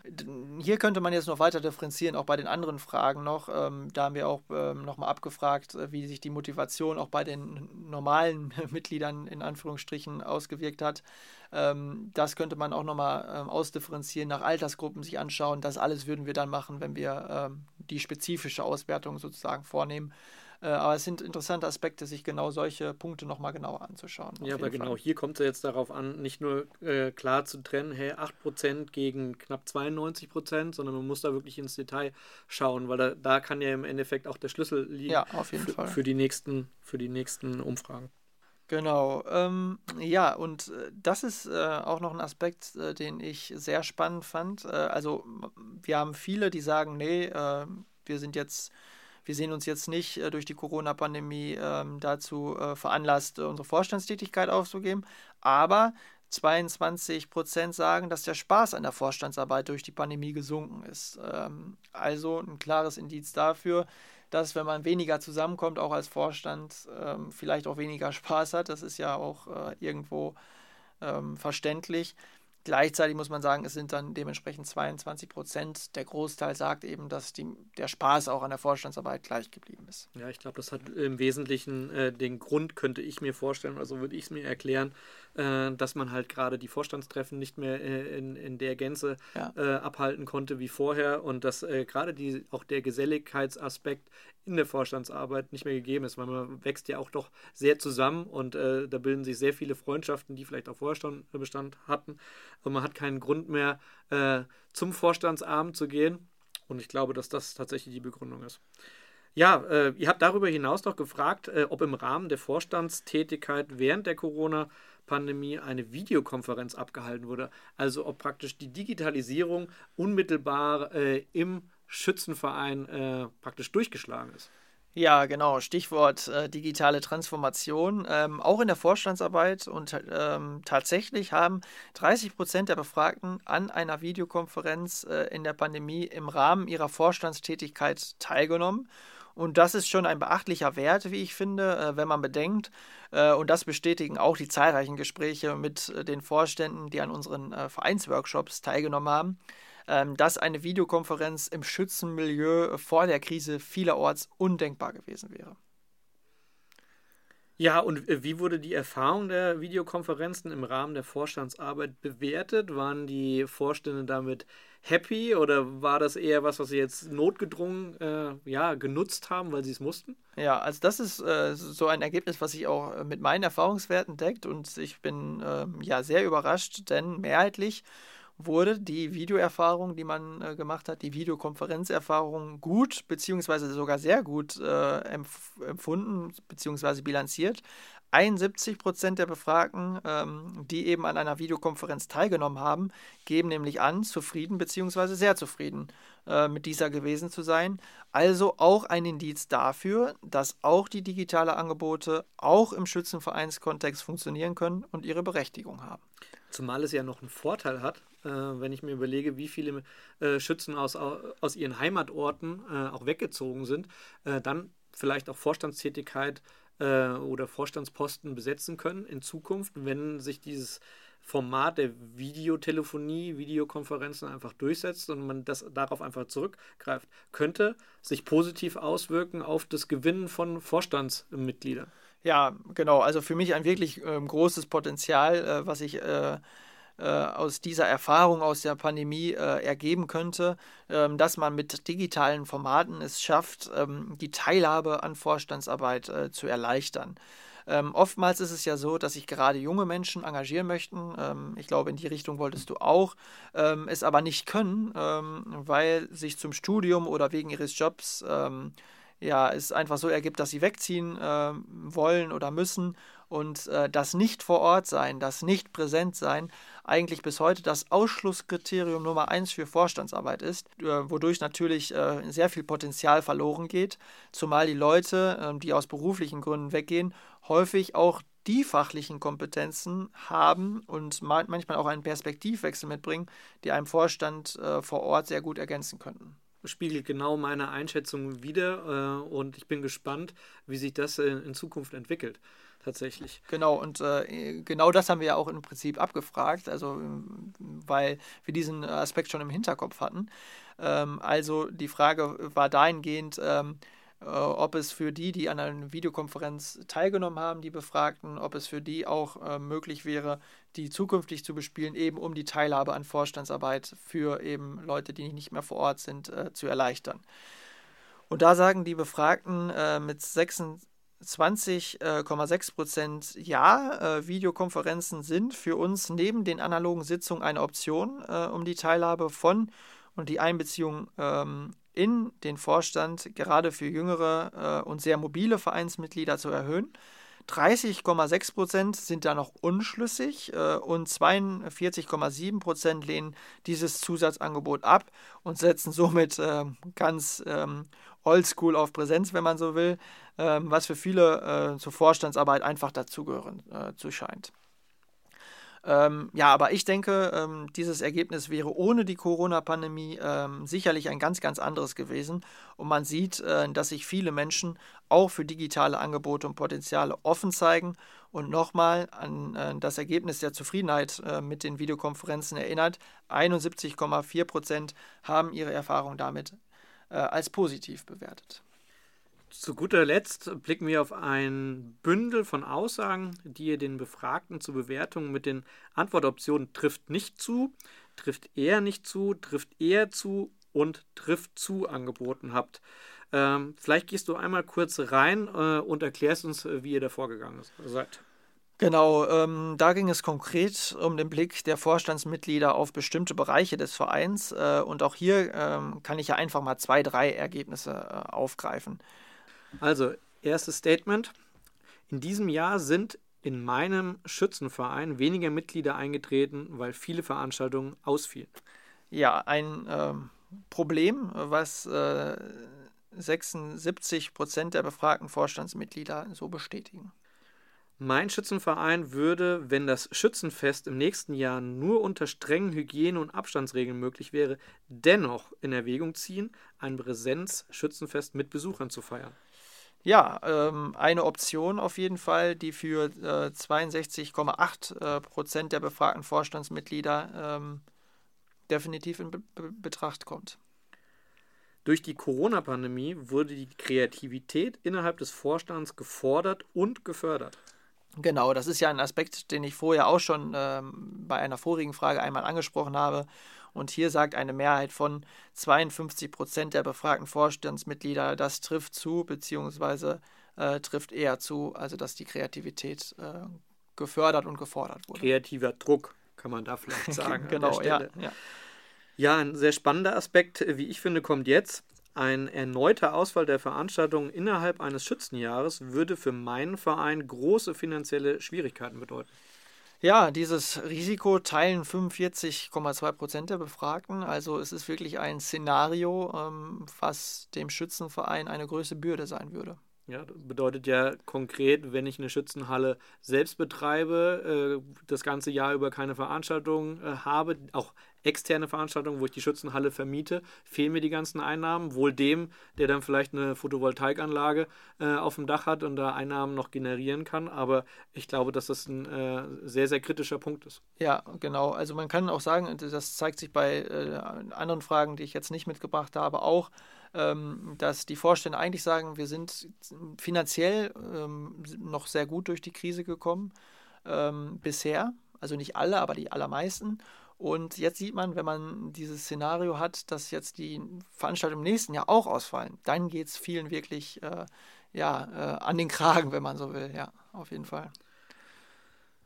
Hier könnte man jetzt noch weiter differenzieren, auch bei den anderen Fragen noch. Ähm, da haben wir auch ähm, nochmal abgefragt, äh, wie sich die Motivation auch bei den normalen Mitgliedern in Anführungsstrichen ausgewirkt hat. Das könnte man auch nochmal ausdifferenzieren, nach Altersgruppen sich anschauen. Das alles würden wir dann machen, wenn wir die spezifische Auswertung sozusagen vornehmen. Äh, aber es sind interessante Aspekte, sich genau solche Punkte nochmal genauer anzuschauen. Ja, aber genau, hier kommt es jetzt darauf an, nicht nur äh, klar zu trennen, hey, 8% gegen knapp 92%, sondern man muss da wirklich ins Detail schauen, weil da, da kann ja im Endeffekt auch der Schlüssel liegen ja, auf jeden Fall. für, die nächsten, für die nächsten Umfragen. Genau. Ähm, ja, und äh, das ist äh, auch noch ein Aspekt, äh, den ich sehr spannend fand. Äh, also wir haben viele, die sagen, nee, äh, wir sind jetzt wir sehen uns jetzt nicht äh, durch die Corona-Pandemie ähm, dazu äh, veranlasst, äh, unsere Vorstandstätigkeit aufzugeben. Aber 22 Prozent sagen, dass der Spaß an der Vorstandsarbeit durch die Pandemie gesunken ist. Ähm, also ein klares Indiz dafür, dass wenn man weniger zusammenkommt, auch als Vorstand, ähm, vielleicht auch weniger Spaß hat. Das ist ja auch äh, irgendwo ähm, verständlich. Gleichzeitig muss man sagen, es sind dann dementsprechend 22 Prozent. Der Großteil sagt eben, dass die, der Spaß auch an der Vorstandsarbeit gleich geblieben ist. Ja, ich glaube, das hat im Wesentlichen äh, den Grund, könnte ich mir vorstellen, also würde ich es mir erklären, äh, dass man halt gerade die Vorstandstreffen nicht mehr äh, in, in der Gänze ja. Äh, abhalten konnte wie vorher und dass äh, gerade die, auch der Geselligkeitsaspekt in der Vorstandsarbeit nicht mehr gegeben ist, weil man wächst ja auch doch sehr zusammen und äh, da bilden sich sehr viele Freundschaften, die vielleicht auch Vorstand Bestand hatten. Und man hat keinen Grund mehr, äh, zum Vorstandsabend zu gehen. Und ich glaube, dass das tatsächlich die Begründung ist. Ja, äh, ihr habt darüber hinaus noch gefragt, äh, ob im Rahmen der Vorstandstätigkeit während der Corona-Pandemie eine Videokonferenz abgehalten wurde. Also ob praktisch die Digitalisierung unmittelbar äh, im Schützenverein äh, praktisch durchgeschlagen ist. Ja, genau. Stichwort äh, digitale Transformation. Ähm, auch in der Vorstandsarbeit und ähm, tatsächlich haben 30 Prozent der Befragten an einer Videokonferenz äh, in der Pandemie im Rahmen ihrer Vorstandstätigkeit teilgenommen. Und das ist schon ein beachtlicher Wert, wie ich finde, äh, wenn man bedenkt, äh, und das bestätigen auch die zahlreichen Gespräche mit äh, den Vorständen, die an unseren Vereinsworkshops teilgenommen haben ähm, dass eine Videokonferenz im Schützenmilieu vor der Krise vielerorts undenkbar gewesen wäre. Ja, und wie wurde die Erfahrung der Videokonferenzen im Rahmen der Vorstandsarbeit bewertet? Waren die Vorstände damit happy oder war das eher was, was sie jetzt notgedrungen äh, ja, genutzt haben, weil sie es mussten? Ja, also das ist äh, so ein Ergebnis, was sich auch äh, mit meinen Erfahrungswerten deckt und ich bin ähm, ja sehr überrascht, denn mehrheitlich wurde die Videoerfahrung, die man äh, gemacht hat, die Videokonferenzerfahrung gut beziehungsweise sogar sehr gut äh, empf empfunden beziehungsweise bilanziert. 71 Prozent der Befragten, ähm, die eben an einer Videokonferenz teilgenommen haben, geben nämlich an, zufrieden beziehungsweise sehr zufrieden äh, mit dieser gewesen zu sein. Also auch ein Indiz dafür, dass auch die digitale Angebote auch im Schützenvereinskontext funktionieren können und ihre Berechtigung haben. Zumal es ja noch einen Vorteil hat, äh, wenn ich mir überlege, wie viele äh, Schützen aus, aus ihren Heimatorten äh, auch weggezogen sind, äh, dann vielleicht auch Vorstandstätigkeit äh, oder Vorstandsposten besetzen können in Zukunft, wenn sich dieses Format der Videotelefonie, Videokonferenzen einfach durchsetzt und man das darauf einfach zurückgreift, könnte sich positiv auswirken auf das Gewinnen von Vorstandsmitgliedern. Ja, genau. Also für mich ein wirklich ähm, großes Potenzial, äh, was ich äh, aus dieser Erfahrung aus der Pandemie äh, ergeben könnte, ähm, dass man mit digitalen Formaten es schafft, ähm, die Teilhabe an Vorstandsarbeit äh, zu erleichtern. Ähm, oftmals ist es ja so, dass sich gerade junge Menschen engagieren möchten. Ähm, ich glaube, in die Richtung wolltest du auch, ähm, es aber nicht können, weil sich zum Studium oder wegen ihres Jobs ja, es einfach so ergibt, dass sie wegziehen äh, wollen oder müssen und äh, das nicht vor Ort sein, das nicht präsent sein, eigentlich bis heute das Ausschlusskriterium Nummer eins für Vorstandsarbeit ist, äh, wodurch natürlich äh, sehr viel Potenzial verloren geht, zumal die Leute, ähm, die aus beruflichen Gründen weggehen, häufig auch die fachlichen Kompetenzen haben und manchmal auch einen Perspektivwechsel mitbringen, die einem Vorstand äh, vor Ort sehr gut ergänzen könnten. spiegelt genau meine Einschätzung wider äh, und ich bin gespannt, wie sich das in, in Zukunft entwickelt. Tatsächlich. Genau, und äh, genau das haben wir ja auch im Prinzip abgefragt, also weil wir diesen Aspekt schon im Hinterkopf hatten. Ähm, also die Frage war dahingehend, ähm, äh, ob es für die, die an einer Videokonferenz teilgenommen haben, die Befragten, ob es für die auch äh, möglich wäre, die zukünftig zu bespielen, eben um die Teilhabe an Vorstandsarbeit für eben Leute, die nicht mehr vor Ort sind, äh, zu erleichtern. Und da sagen die Befragten äh, mit 26,6 Prozent ja, äh, Videokonferenzen sind für uns neben den analogen Sitzungen eine Option, äh, um die Teilhabe von und die Einbeziehung ähm, in den Vorstand gerade für jüngere äh, und sehr mobile Vereinsmitglieder zu erhöhen. 30,6 Prozent sind da noch unschlüssig äh, und 42,7 Prozent lehnen dieses Zusatzangebot ab und setzen somit äh, ganz ähm, oldschool auf Präsenz, wenn man so will, ähm, was für viele äh, zur Vorstandsarbeit einfach dazugehören äh, zu scheint. Ähm, ja, aber ich denke, ähm, dieses Ergebnis wäre ohne die Corona-Pandemie ähm, sicherlich ein ganz, ganz anderes gewesen. Und man sieht, äh, dass sich viele Menschen auch für digitale Angebote und Potenziale offen zeigen. Und nochmal an äh, das Ergebnis der Zufriedenheit äh, mit den Videokonferenzen erinnert. 71,4 Prozent haben ihre Erfahrung damit äh, als positiv bewertet. Zu guter Letzt blicken wir auf ein Bündel von Aussagen, die ihr den Befragten zur Bewertung mit den Antwortoptionen trifft nicht zu, trifft eher nicht zu, trifft eher zu und trifft zu angeboten habt. Ähm, vielleicht gehst du einmal kurz rein äh, und erklärst uns, wie ihr da vorgegangen seid. Genau, ähm, da ging es konkret um den Blick der Vorstandsmitglieder auf bestimmte Bereiche des Vereins. Äh, und auch hier ähm, kann ich ja einfach mal zwei, drei Ergebnisse äh, aufgreifen. Also, erstes Statement. In diesem Jahr sind in meinem Schützenverein weniger Mitglieder eingetreten, weil viele Veranstaltungen ausfielen. Ja, ein äh, Problem, was äh, 76 Prozent der befragten Vorstandsmitglieder so bestätigen. Mein Schützenverein würde, wenn das Schützenfest im nächsten Jahr nur unter strengen Hygiene- und Abstandsregeln möglich wäre, dennoch in Erwägung ziehen, ein Präsenz-Schützenfest mit Besuchern zu feiern. Ja, ähm, eine Option auf jeden Fall, die für äh, 62,8 äh, Prozent der befragten Vorstandsmitglieder ähm, definitiv in Be Be Betracht kommt. Durch die Corona-Pandemie wurde die Kreativität innerhalb des Vorstands gefordert und gefördert. Genau, das ist ja ein Aspekt, den ich vorher auch schon ähm, bei einer vorigen Frage einmal angesprochen habe. Und hier sagt eine Mehrheit von 52 Prozent der befragten Vorstandsmitglieder, das trifft zu, beziehungsweise äh, trifft eher zu, also dass die Kreativität äh, gefördert und gefordert wurde. Kreativer Druck, kann man da vielleicht sagen. genau, ja, ja. Ja, ein sehr spannender Aspekt, wie ich finde, kommt jetzt. Ein erneuter Ausfall der Veranstaltungen innerhalb eines Schützenjahres würde für meinen Verein große finanzielle Schwierigkeiten bedeuten. Ja, dieses Risiko teilen 45,2 Prozent der Befragten. Also es ist wirklich ein Szenario, ähm, was dem Schützenverein eine größere Bürde sein würde. Ja, das bedeutet ja konkret, wenn ich eine Schützenhalle selbst betreibe, äh, das ganze Jahr über keine Veranstaltungen äh, habe, auch externe Veranstaltungen, wo ich die Schützenhalle vermiete, fehlen mir die ganzen Einnahmen. Wohl dem, der dann vielleicht eine Photovoltaikanlage äh, auf dem Dach hat und da Einnahmen noch generieren kann. Aber ich glaube, dass das ein äh, sehr, sehr kritischer Punkt ist. Ja, genau. Also man kann auch sagen, das zeigt sich bei äh, anderen Fragen, die ich jetzt nicht mitgebracht habe, auch, ähm, dass die Vorstände eigentlich sagen, wir sind finanziell ähm, noch sehr gut durch die Krise gekommen ähm, bisher. Also nicht alle, aber die allermeisten. Und jetzt sieht man, wenn man dieses Szenario hat, dass jetzt die Veranstaltungen im nächsten Jahr auch ausfallen, dann geht es vielen wirklich äh, ja, äh, an den Kragen, wenn man so will. Ja, auf jeden Fall.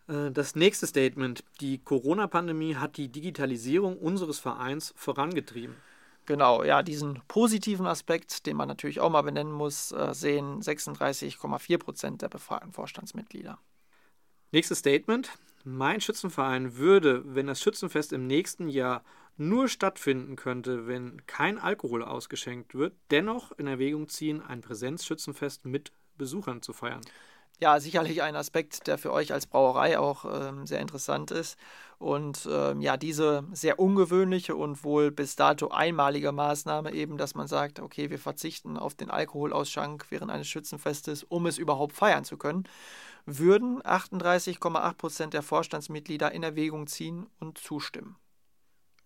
Äh, das nächste Statement. Die Corona-Pandemie hat die Digitalisierung unseres Vereins vorangetrieben. Genau, ja, diesen positiven Aspekt, den man natürlich auch mal benennen muss, äh, sehen 36,4 Prozent der befragten Vorstandsmitglieder. Nächstes Statement. Mein Schützenverein würde, wenn das Schützenfest im nächsten Jahr nur stattfinden könnte, wenn kein Alkohol ausgeschenkt wird, dennoch in Erwägung ziehen, ein Präsenzschützenfest mit Besuchern zu feiern. ja, sicherlich ein Aspekt, der für euch als Brauerei auch ähm, sehr interessant ist. Und ähm, ja, diese sehr ungewöhnliche und wohl bis dato einmalige Maßnahme eben, dass man sagt, okay, wir verzichten auf den Alkoholausschank während eines Schützenfestes, um es überhaupt feiern zu können, würden 38,8 Prozent der Vorstandsmitglieder in Erwägung ziehen und zustimmen.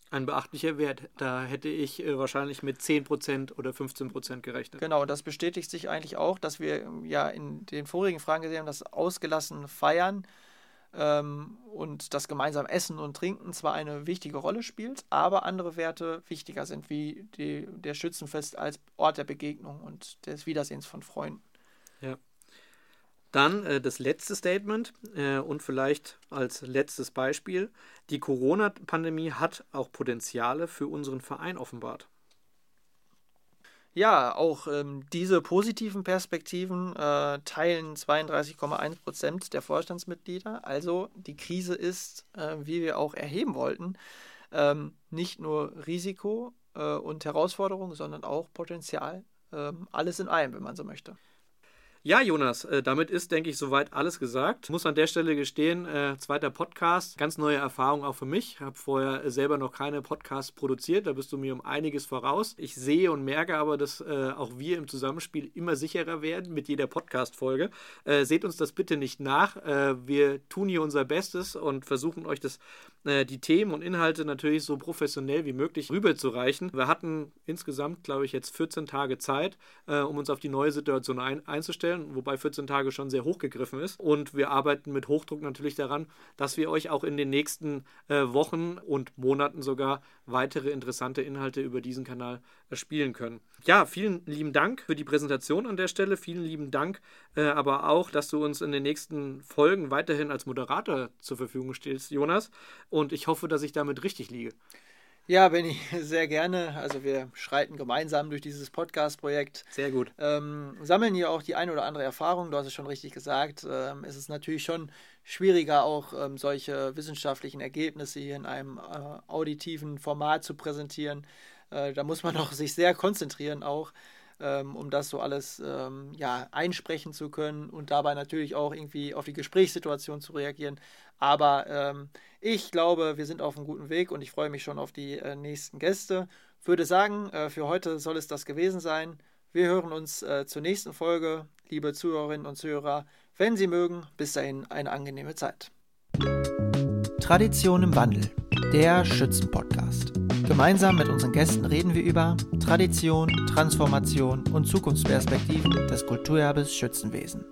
Ein beachtlicher Wert. Da hätte ich äh, wahrscheinlich mit 10% oder 15% gerechnet. Genau, das bestätigt sich eigentlich auch, dass wir ähm, ja in den vorigen Fragen gesehen haben, dass ausgelassen Feiern ähm, und das gemeinsame Essen und Trinken zwar eine wichtige Rolle spielt, aber andere Werte wichtiger sind, wie die, der Schützenfest als Ort der Begegnung und des Wiedersehens von Freunden. Ja. Dann äh, das letzte Statement äh, und vielleicht als letztes Beispiel. Die Corona-Pandemie hat auch Potenziale für unseren Verein offenbart. Ja, auch ähm, diese positiven Perspektiven äh, teilen 32,1 Prozent der Vorstandsmitglieder. Also die Krise ist, äh, wie wir auch erheben wollten, ähm, nicht nur Risiko äh, und Herausforderung, sondern auch Potenzial. Ähm, alles in einem, wenn man so möchte. Ja, Jonas, äh, damit ist, denke ich, soweit alles gesagt. Muss an der Stelle gestehen, äh, zweiter Podcast, ganz neue Erfahrung auch für mich. Ich habe vorher selber noch keine Podcasts produziert, da bist du mir um einiges voraus. Ich sehe und merke aber, dass äh, auch wir im Zusammenspiel immer sicherer werden mit jeder Podcast-Folge. Äh, seht uns das bitte nicht nach. Äh, wir tun hier unser Bestes und versuchen euch das, äh, die Themen und Inhalte natürlich so professionell wie möglich rüberzureichen. Wir hatten insgesamt, glaube ich, jetzt 14 Tage Zeit, um uns auf die neue Situation ein einzustellen wobei 14 Tage schon sehr hoch gegriffen ist. Und wir arbeiten mit Hochdruck natürlich daran, dass wir euch auch in den nächsten äh, Wochen und Monaten sogar weitere interessante Inhalte über diesen Kanal äh, spielen können. Ja, vielen lieben Dank für die Präsentation an der Stelle. Vielen lieben Dank äh, aber auch, dass du uns in den nächsten Folgen weiterhin als Moderator zur Verfügung stehst, Jonas. Ich hoffe, dass ich damit richtig liege. Ja, Benny, sehr gerne. Also wir schreiten gemeinsam durch dieses Podcast-Projekt. Sehr gut. Ähm, sammeln hier auch die eine oder andere Erfahrung. Du hast es schon richtig gesagt. Ähm, es ist natürlich schon schwieriger, auch ähm, solche wissenschaftlichen Ergebnisse hier in einem äh, auditiven Format zu präsentieren. Äh, da muss man doch sich sehr konzentrieren auch ähm, um das so alles ähm, ja, einsprechen zu können und dabei natürlich auch irgendwie auf die Gesprächssituation zu reagieren. Aber ähm, ich glaube, wir sind auf einem guten Weg und ich freue mich schon auf die äh, nächsten Gäste. Würde sagen, äh, für heute soll es das gewesen sein. Wir hören uns äh, zur nächsten Folge, liebe Zuhörerinnen und Zuhörer. Wenn Sie mögen, bis dahin eine angenehme Zeit. Tradition im Wandel, der Schützen-Podcast. Gemeinsam mit unseren Gästen reden wir über Tradition, Transformation und Zukunftsperspektiven des Kulturerbes Schützenwesen.